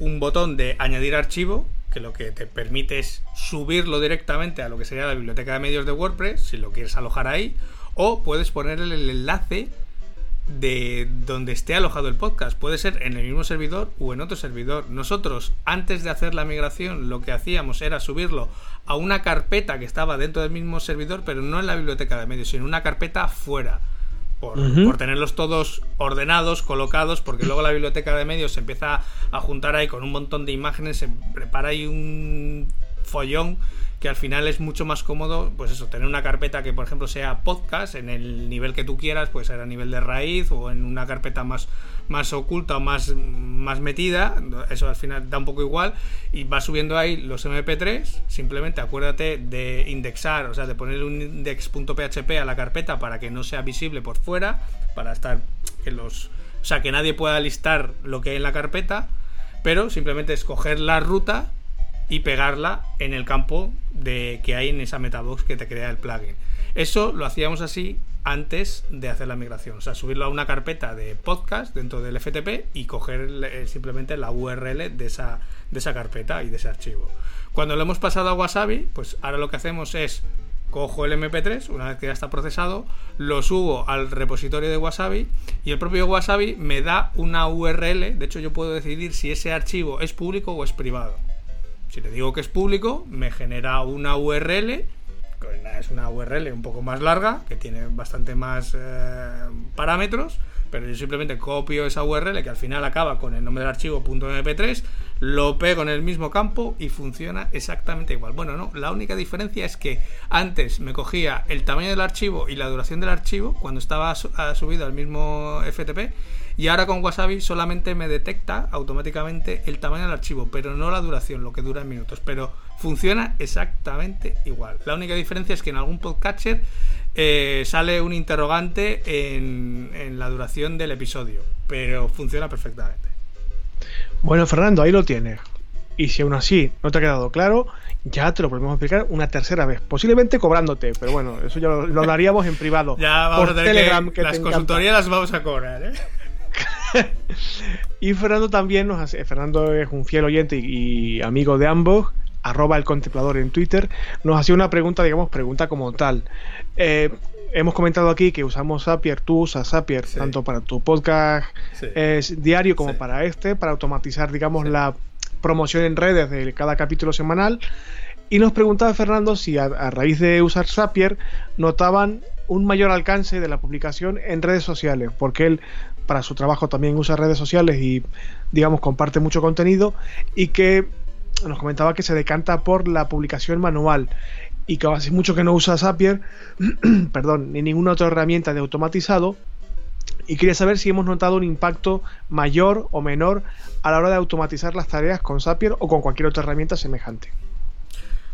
un botón de añadir archivo que lo que te permite es subirlo directamente a lo que sería la biblioteca de medios de WordPress, si lo quieres alojar ahí, o puedes ponerle el enlace de donde esté alojado el podcast. Puede ser en el mismo servidor o en otro servidor. Nosotros, antes de hacer la migración, lo que hacíamos era subirlo a una carpeta que estaba dentro del mismo servidor, pero no en la biblioteca de medios, sino en una carpeta fuera por, tenerlos todos ordenados, colocados, porque luego la biblioteca de medios se empieza a juntar ahí con un montón de imágenes, se prepara ahí un follón que al final es mucho más cómodo, pues eso, tener una carpeta que, por ejemplo, sea podcast en el nivel que tú quieras, puede ser a nivel de raíz o en una carpeta más, más oculta o más, más metida, eso al final da un poco igual, y va subiendo ahí los MP3, simplemente acuérdate de indexar, o sea, de poner un index.php a la carpeta para que no sea visible por fuera, para estar en los... O sea, que nadie pueda listar lo que hay en la carpeta, pero simplemente escoger la ruta y pegarla en el campo de que hay en esa metabox que te crea el plugin. Eso lo hacíamos así antes de hacer la migración, o sea, subirlo a una carpeta de podcast dentro del FTP y coger eh, simplemente la URL de esa, de esa carpeta y de ese archivo. Cuando lo hemos pasado a Wasabi, pues ahora lo que hacemos es cojo el MP3, una vez que ya está procesado, lo subo al repositorio de Wasabi y el propio Wasabi me da una URL, de hecho yo puedo decidir si ese archivo es público o es privado. Si le digo que es público, me genera una URL, es una URL un poco más larga, que tiene bastante más eh, parámetros, pero yo simplemente copio esa URL que al final acaba con el nombre del archivo .mp3, lo pego en el mismo campo y funciona exactamente igual. Bueno, no, la única diferencia es que antes me cogía el tamaño del archivo y la duración del archivo cuando estaba subido al mismo FTP y ahora con Wasabi solamente me detecta automáticamente el tamaño del archivo, pero no la duración, lo que dura en minutos. Pero funciona exactamente igual. La única diferencia es que en algún podcatcher eh, sale un interrogante en, la duración del episodio, pero funciona perfectamente. Bueno, Fernando, ahí lo tienes. Y si aún así no te ha quedado claro, ya te lo podemos explicar una tercera vez, posiblemente cobrándote, pero bueno, eso ya lo, hablaríamos en privado. Ya vamos a tener Telegram, que, las consultorías las vamos a cobrar, ¿eh? y Fernando también nos hace, Fernando es un fiel oyente y, amigo de ambos, arroba el contemplador en Twitter, nos hacía una pregunta, digamos, pregunta como tal. Eh, hemos comentado aquí que usamos Zapier, tú usas Zapier tanto para tu podcast es diario como para este, para automatizar, digamos, la promoción en redes de cada capítulo semanal. Y nos preguntaba Fernando si a, a raíz de usar Zapier notaban un mayor alcance de la publicación en redes sociales, porque él para su trabajo también usa redes sociales y, digamos, comparte mucho contenido y que nos comentaba que se decanta por la publicación manual y que hace mucho que no usa Zapier, perdón, ni ninguna otra herramienta de automatizado y quería saber si hemos notado un impacto mayor o menor a la hora de automatizar las tareas con Zapier o con cualquier otra herramienta semejante.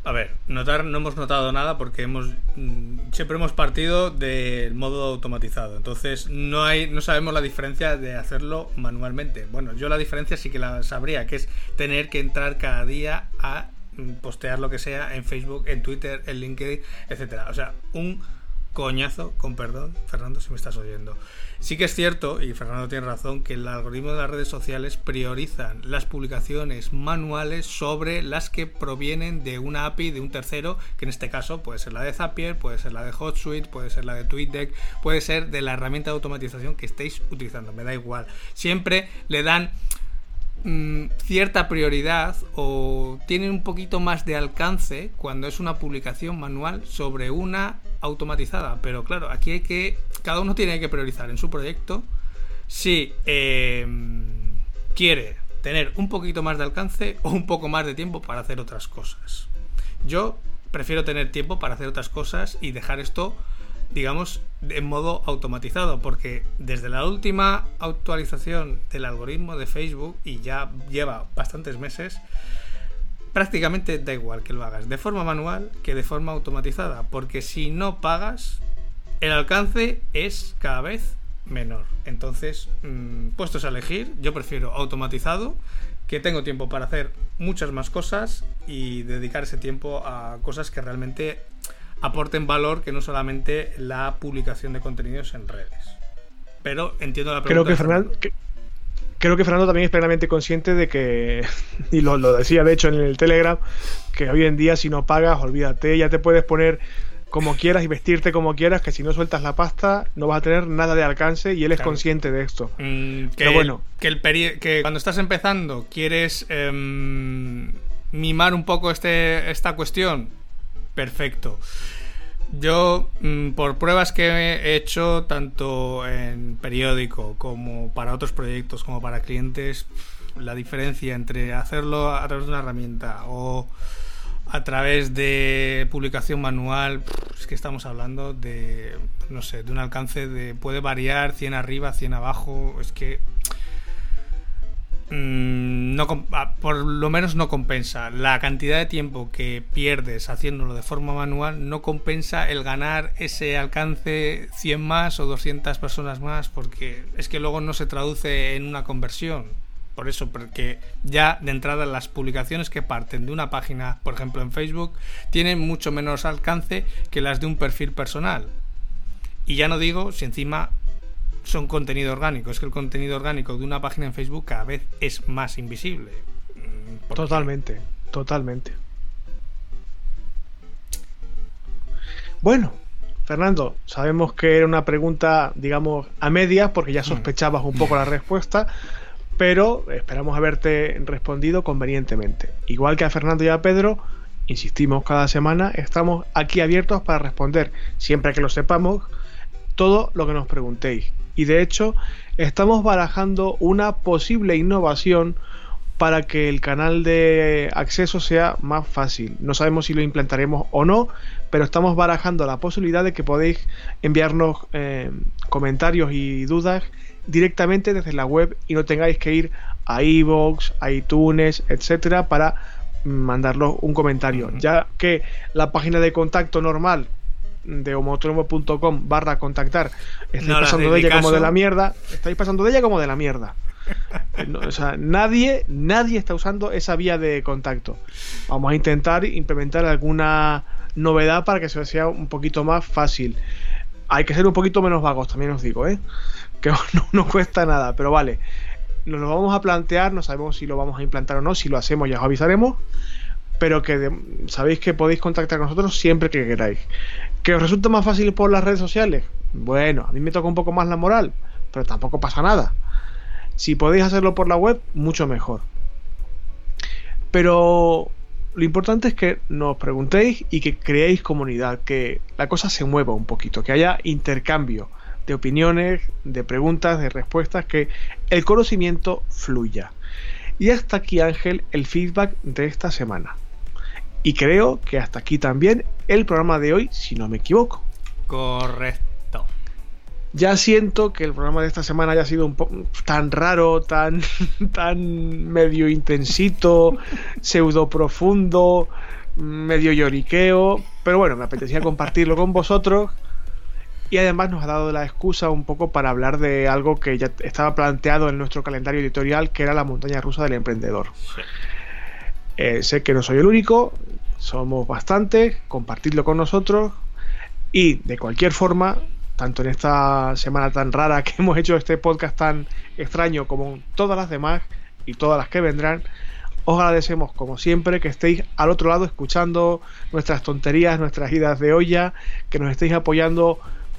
A ver, notar no hemos notado nada porque hemos mm, siempre hemos partido del modo automatizado. Entonces no hay no sabemos la diferencia de hacerlo manualmente. Bueno, yo la diferencia sí que la sabría, que es tener que entrar cada día a mm, postear lo que sea en Facebook, en Twitter, en LinkedIn, etcétera. O sea, un coñazo, con perdón, Fernando, si me estás oyendo. Sí que es cierto, y Fernando tiene razón, que el algoritmo de las redes sociales priorizan las publicaciones manuales sobre las que provienen de una API de un tercero, que en este caso puede ser la de Zapier, puede ser la de HotSuite, puede ser la de TweetDeck, puede ser de la herramienta de automatización que estéis utilizando, me da igual. Siempre le dan mm, cierta prioridad o tienen un poquito más de alcance cuando es una publicación manual sobre una automatizada. Pero claro, aquí hay que. Cada uno tiene que priorizar en su proyecto si em, quiere tener un poquito más de alcance o un poco más de tiempo para hacer otras cosas. Yo prefiero tener tiempo para hacer otras cosas y dejar esto, digamos, en modo automatizado, porque desde la última actualización del algoritmo de Facebook, y ya lleva bastantes meses, prácticamente da igual que lo hagas de forma manual que de forma automatizada, porque si no pagas, el alcance es cada vez menor. Entonces, mm, puestos a elegir, yo prefiero automatizado, que tengo tiempo para hacer muchas más cosas y dedicar ese tiempo a cosas que realmente aporten valor, que no solamente la publicación de contenidos en redes. Pero entiendo la pregunta. Creo que, Fernando, creo que Fernando también es plenamente consciente de que, y lo, decía de hecho en el Telegram, que hoy en día si no pagas, olvídate, ya te puedes poner como quieras y vestirte como quieras, que si no sueltas la pasta no vas a tener nada de alcance y él es consciente de esto. Mm, que, Pero bueno. Que, el que cuando estás empezando quieres em, mimar un poco este, esta cuestión, perfecto. Yo, mm, por pruebas que he hecho, tanto en periódico como para otros proyectos, como para clientes, la diferencia entre hacerlo a través de una herramienta o, a través de publicación manual, es que estamos hablando de, no sé, de un alcance de, puede variar 100 arriba, 100 abajo, es que no, ah, por lo menos no compensa. La cantidad de tiempo que pierdes haciéndolo de forma manual no compensa el ganar ese alcance 100 más o 200 personas más porque es que luego no se traduce en una conversión. Por eso, porque ya de entrada las publicaciones que parten de una página, por ejemplo en Facebook, tienen mucho menos alcance que las de un perfil personal. Y ya no digo si encima son contenido orgánico, es que el contenido orgánico de una página en Facebook cada vez es más invisible. Mm, totalmente, totalmente. Bueno, Fernando, sabemos que era una pregunta, digamos, a medias, porque ya mm. sospechabas un poco la respuesta pero esperamos haberte respondido convenientemente. Igual que a Fernando y a Pedro, insistimos cada semana, estamos aquí abiertos para responder, siempre que lo sepamos, todo lo que nos preguntéis. Y de hecho, estamos barajando una posible innovación para que el canal de acceso sea más fácil. No sabemos si lo implantaremos o no, pero estamos barajando la posibilidad de que podéis enviarnos eh, comentarios y dudas directamente desde la web y no tengáis que ir a iVoox, a iTunes, etcétera, para mandarlo un comentario. Ya que la página de contacto normal de homoautónomo.com barra contactar estáis pasando de ella como de la mierda. Estáis pasando de ella como de la mierda. o sea, nadie, nadie está usando esa vía de contacto. Vamos a intentar implementar alguna novedad para que sea un poquito más fácil. Hay que ser un poquito menos vagos, también os digo, ¿eh? que no nos cuesta nada, pero vale, nos lo vamos a plantear, no sabemos si lo vamos a implantar o no, si lo hacemos ya os avisaremos, pero que sabéis que podéis contactar con nosotros siempre que queráis. ¿Que os resulta más fácil por las redes sociales? Bueno, a mí me toca un poco más la moral, pero tampoco pasa nada. Si podéis hacerlo por la web, mucho mejor. Pero lo importante es que nos preguntéis y que creéis comunidad, que la cosa se mueva un poquito, que haya intercambio de opiniones, de preguntas, de respuestas, que el conocimiento fluya. Y hasta aquí, Ángel, el feedback de esta semana. Y creo que hasta aquí también el programa de hoy, si no me equivoco. Correcto. Ya siento que el programa de esta semana haya sido un poco tan raro, tan, tan medio intensito, pseudo profundo, medio lloriqueo. Pero bueno, me apetecía compartirlo con vosotros y además nos ha dado la excusa un poco para hablar de algo que ya estaba planteado en nuestro calendario editorial, que era la montaña rusa del emprendedor. Eh, sé que no soy el único, somos bastantes, compartidlo con nosotros. Y de cualquier forma, tanto en esta semana tan rara que hemos hecho este podcast tan extraño como todas las demás y todas las que vendrán, os agradecemos como siempre que estéis al otro lado escuchando nuestras tonterías, nuestras idas de olla, que nos estéis apoyando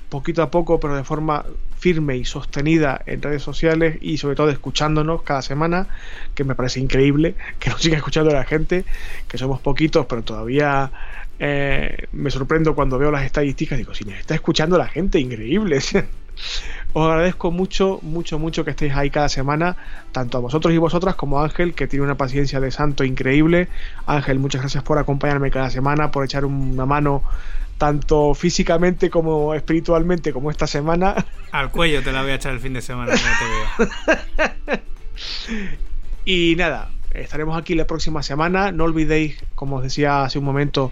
poquito a poco, pero de forma firme y sostenida en redes sociales y sobre todo escuchándonos cada semana, que me parece increíble que nos siga escuchando la gente, que somos poquitos, pero todavía eh, me sorprendo cuando veo las estadísticas, digo, si me está escuchando la gente, increíble. Os agradezco mucho, mucho, mucho que estéis ahí cada semana, tanto a vosotros y vosotras como a Ángel, que tiene una paciencia de santo increíble. Ángel, muchas gracias por acompañarme cada semana, por echar una mano tanto físicamente como espiritualmente, como esta semana. Al cuello te la voy a echar el fin de semana, te y nada, estaremos aquí la próxima semana. No olvidéis, como os decía hace un momento,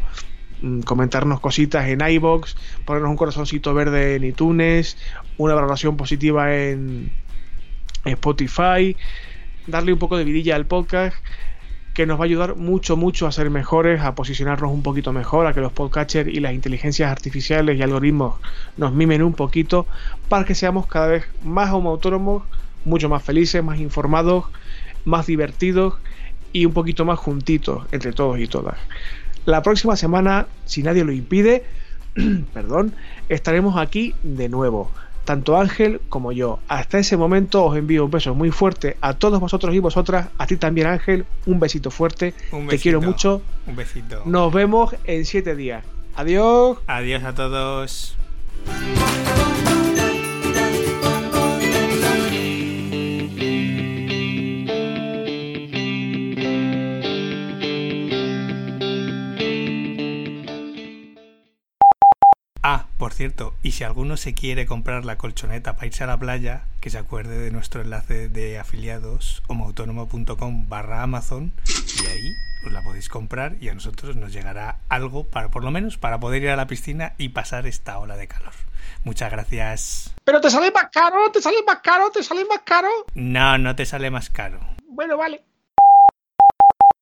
mm, comentarnos cositas en iBox, ponernos un corazoncito verde en iTunes, una valoración positiva en Spotify, darle un poco de vidilla al podcast que nos va a ayudar mucho, mucho a ser mejores, a posicionarnos un poquito mejor, a que los podcatchers y las inteligencias artificiales y algoritmos nos mimen un poquito, para que seamos cada vez más autónomos, mucho más felices, más informados, más divertidos y un poquito más juntitos entre todos y todas. La próxima semana, si nadie lo impide, perdón, estaremos aquí de nuevo tanto Ángel como yo. Hasta ese momento os envío un beso muy fuerte a todos vosotros y vosotras, a ti también Ángel, un besito fuerte, te quiero mucho. Un besito. Nos vemos en siete días. Adiós. Adiós a todos. Ah, por cierto, y si alguno se quiere comprar la colchoneta para irse a la playa, que se acuerde de nuestro enlace de afiliados homoautónomo.com barra Amazon y ahí os la podéis comprar y a nosotros nos llegará algo para por lo menos para poder ir a la piscina y pasar esta ola de calor. Muchas gracias. Pero te sale más caro, te sale más caro, te sale más caro. No, no te sale más caro. Bueno, vale.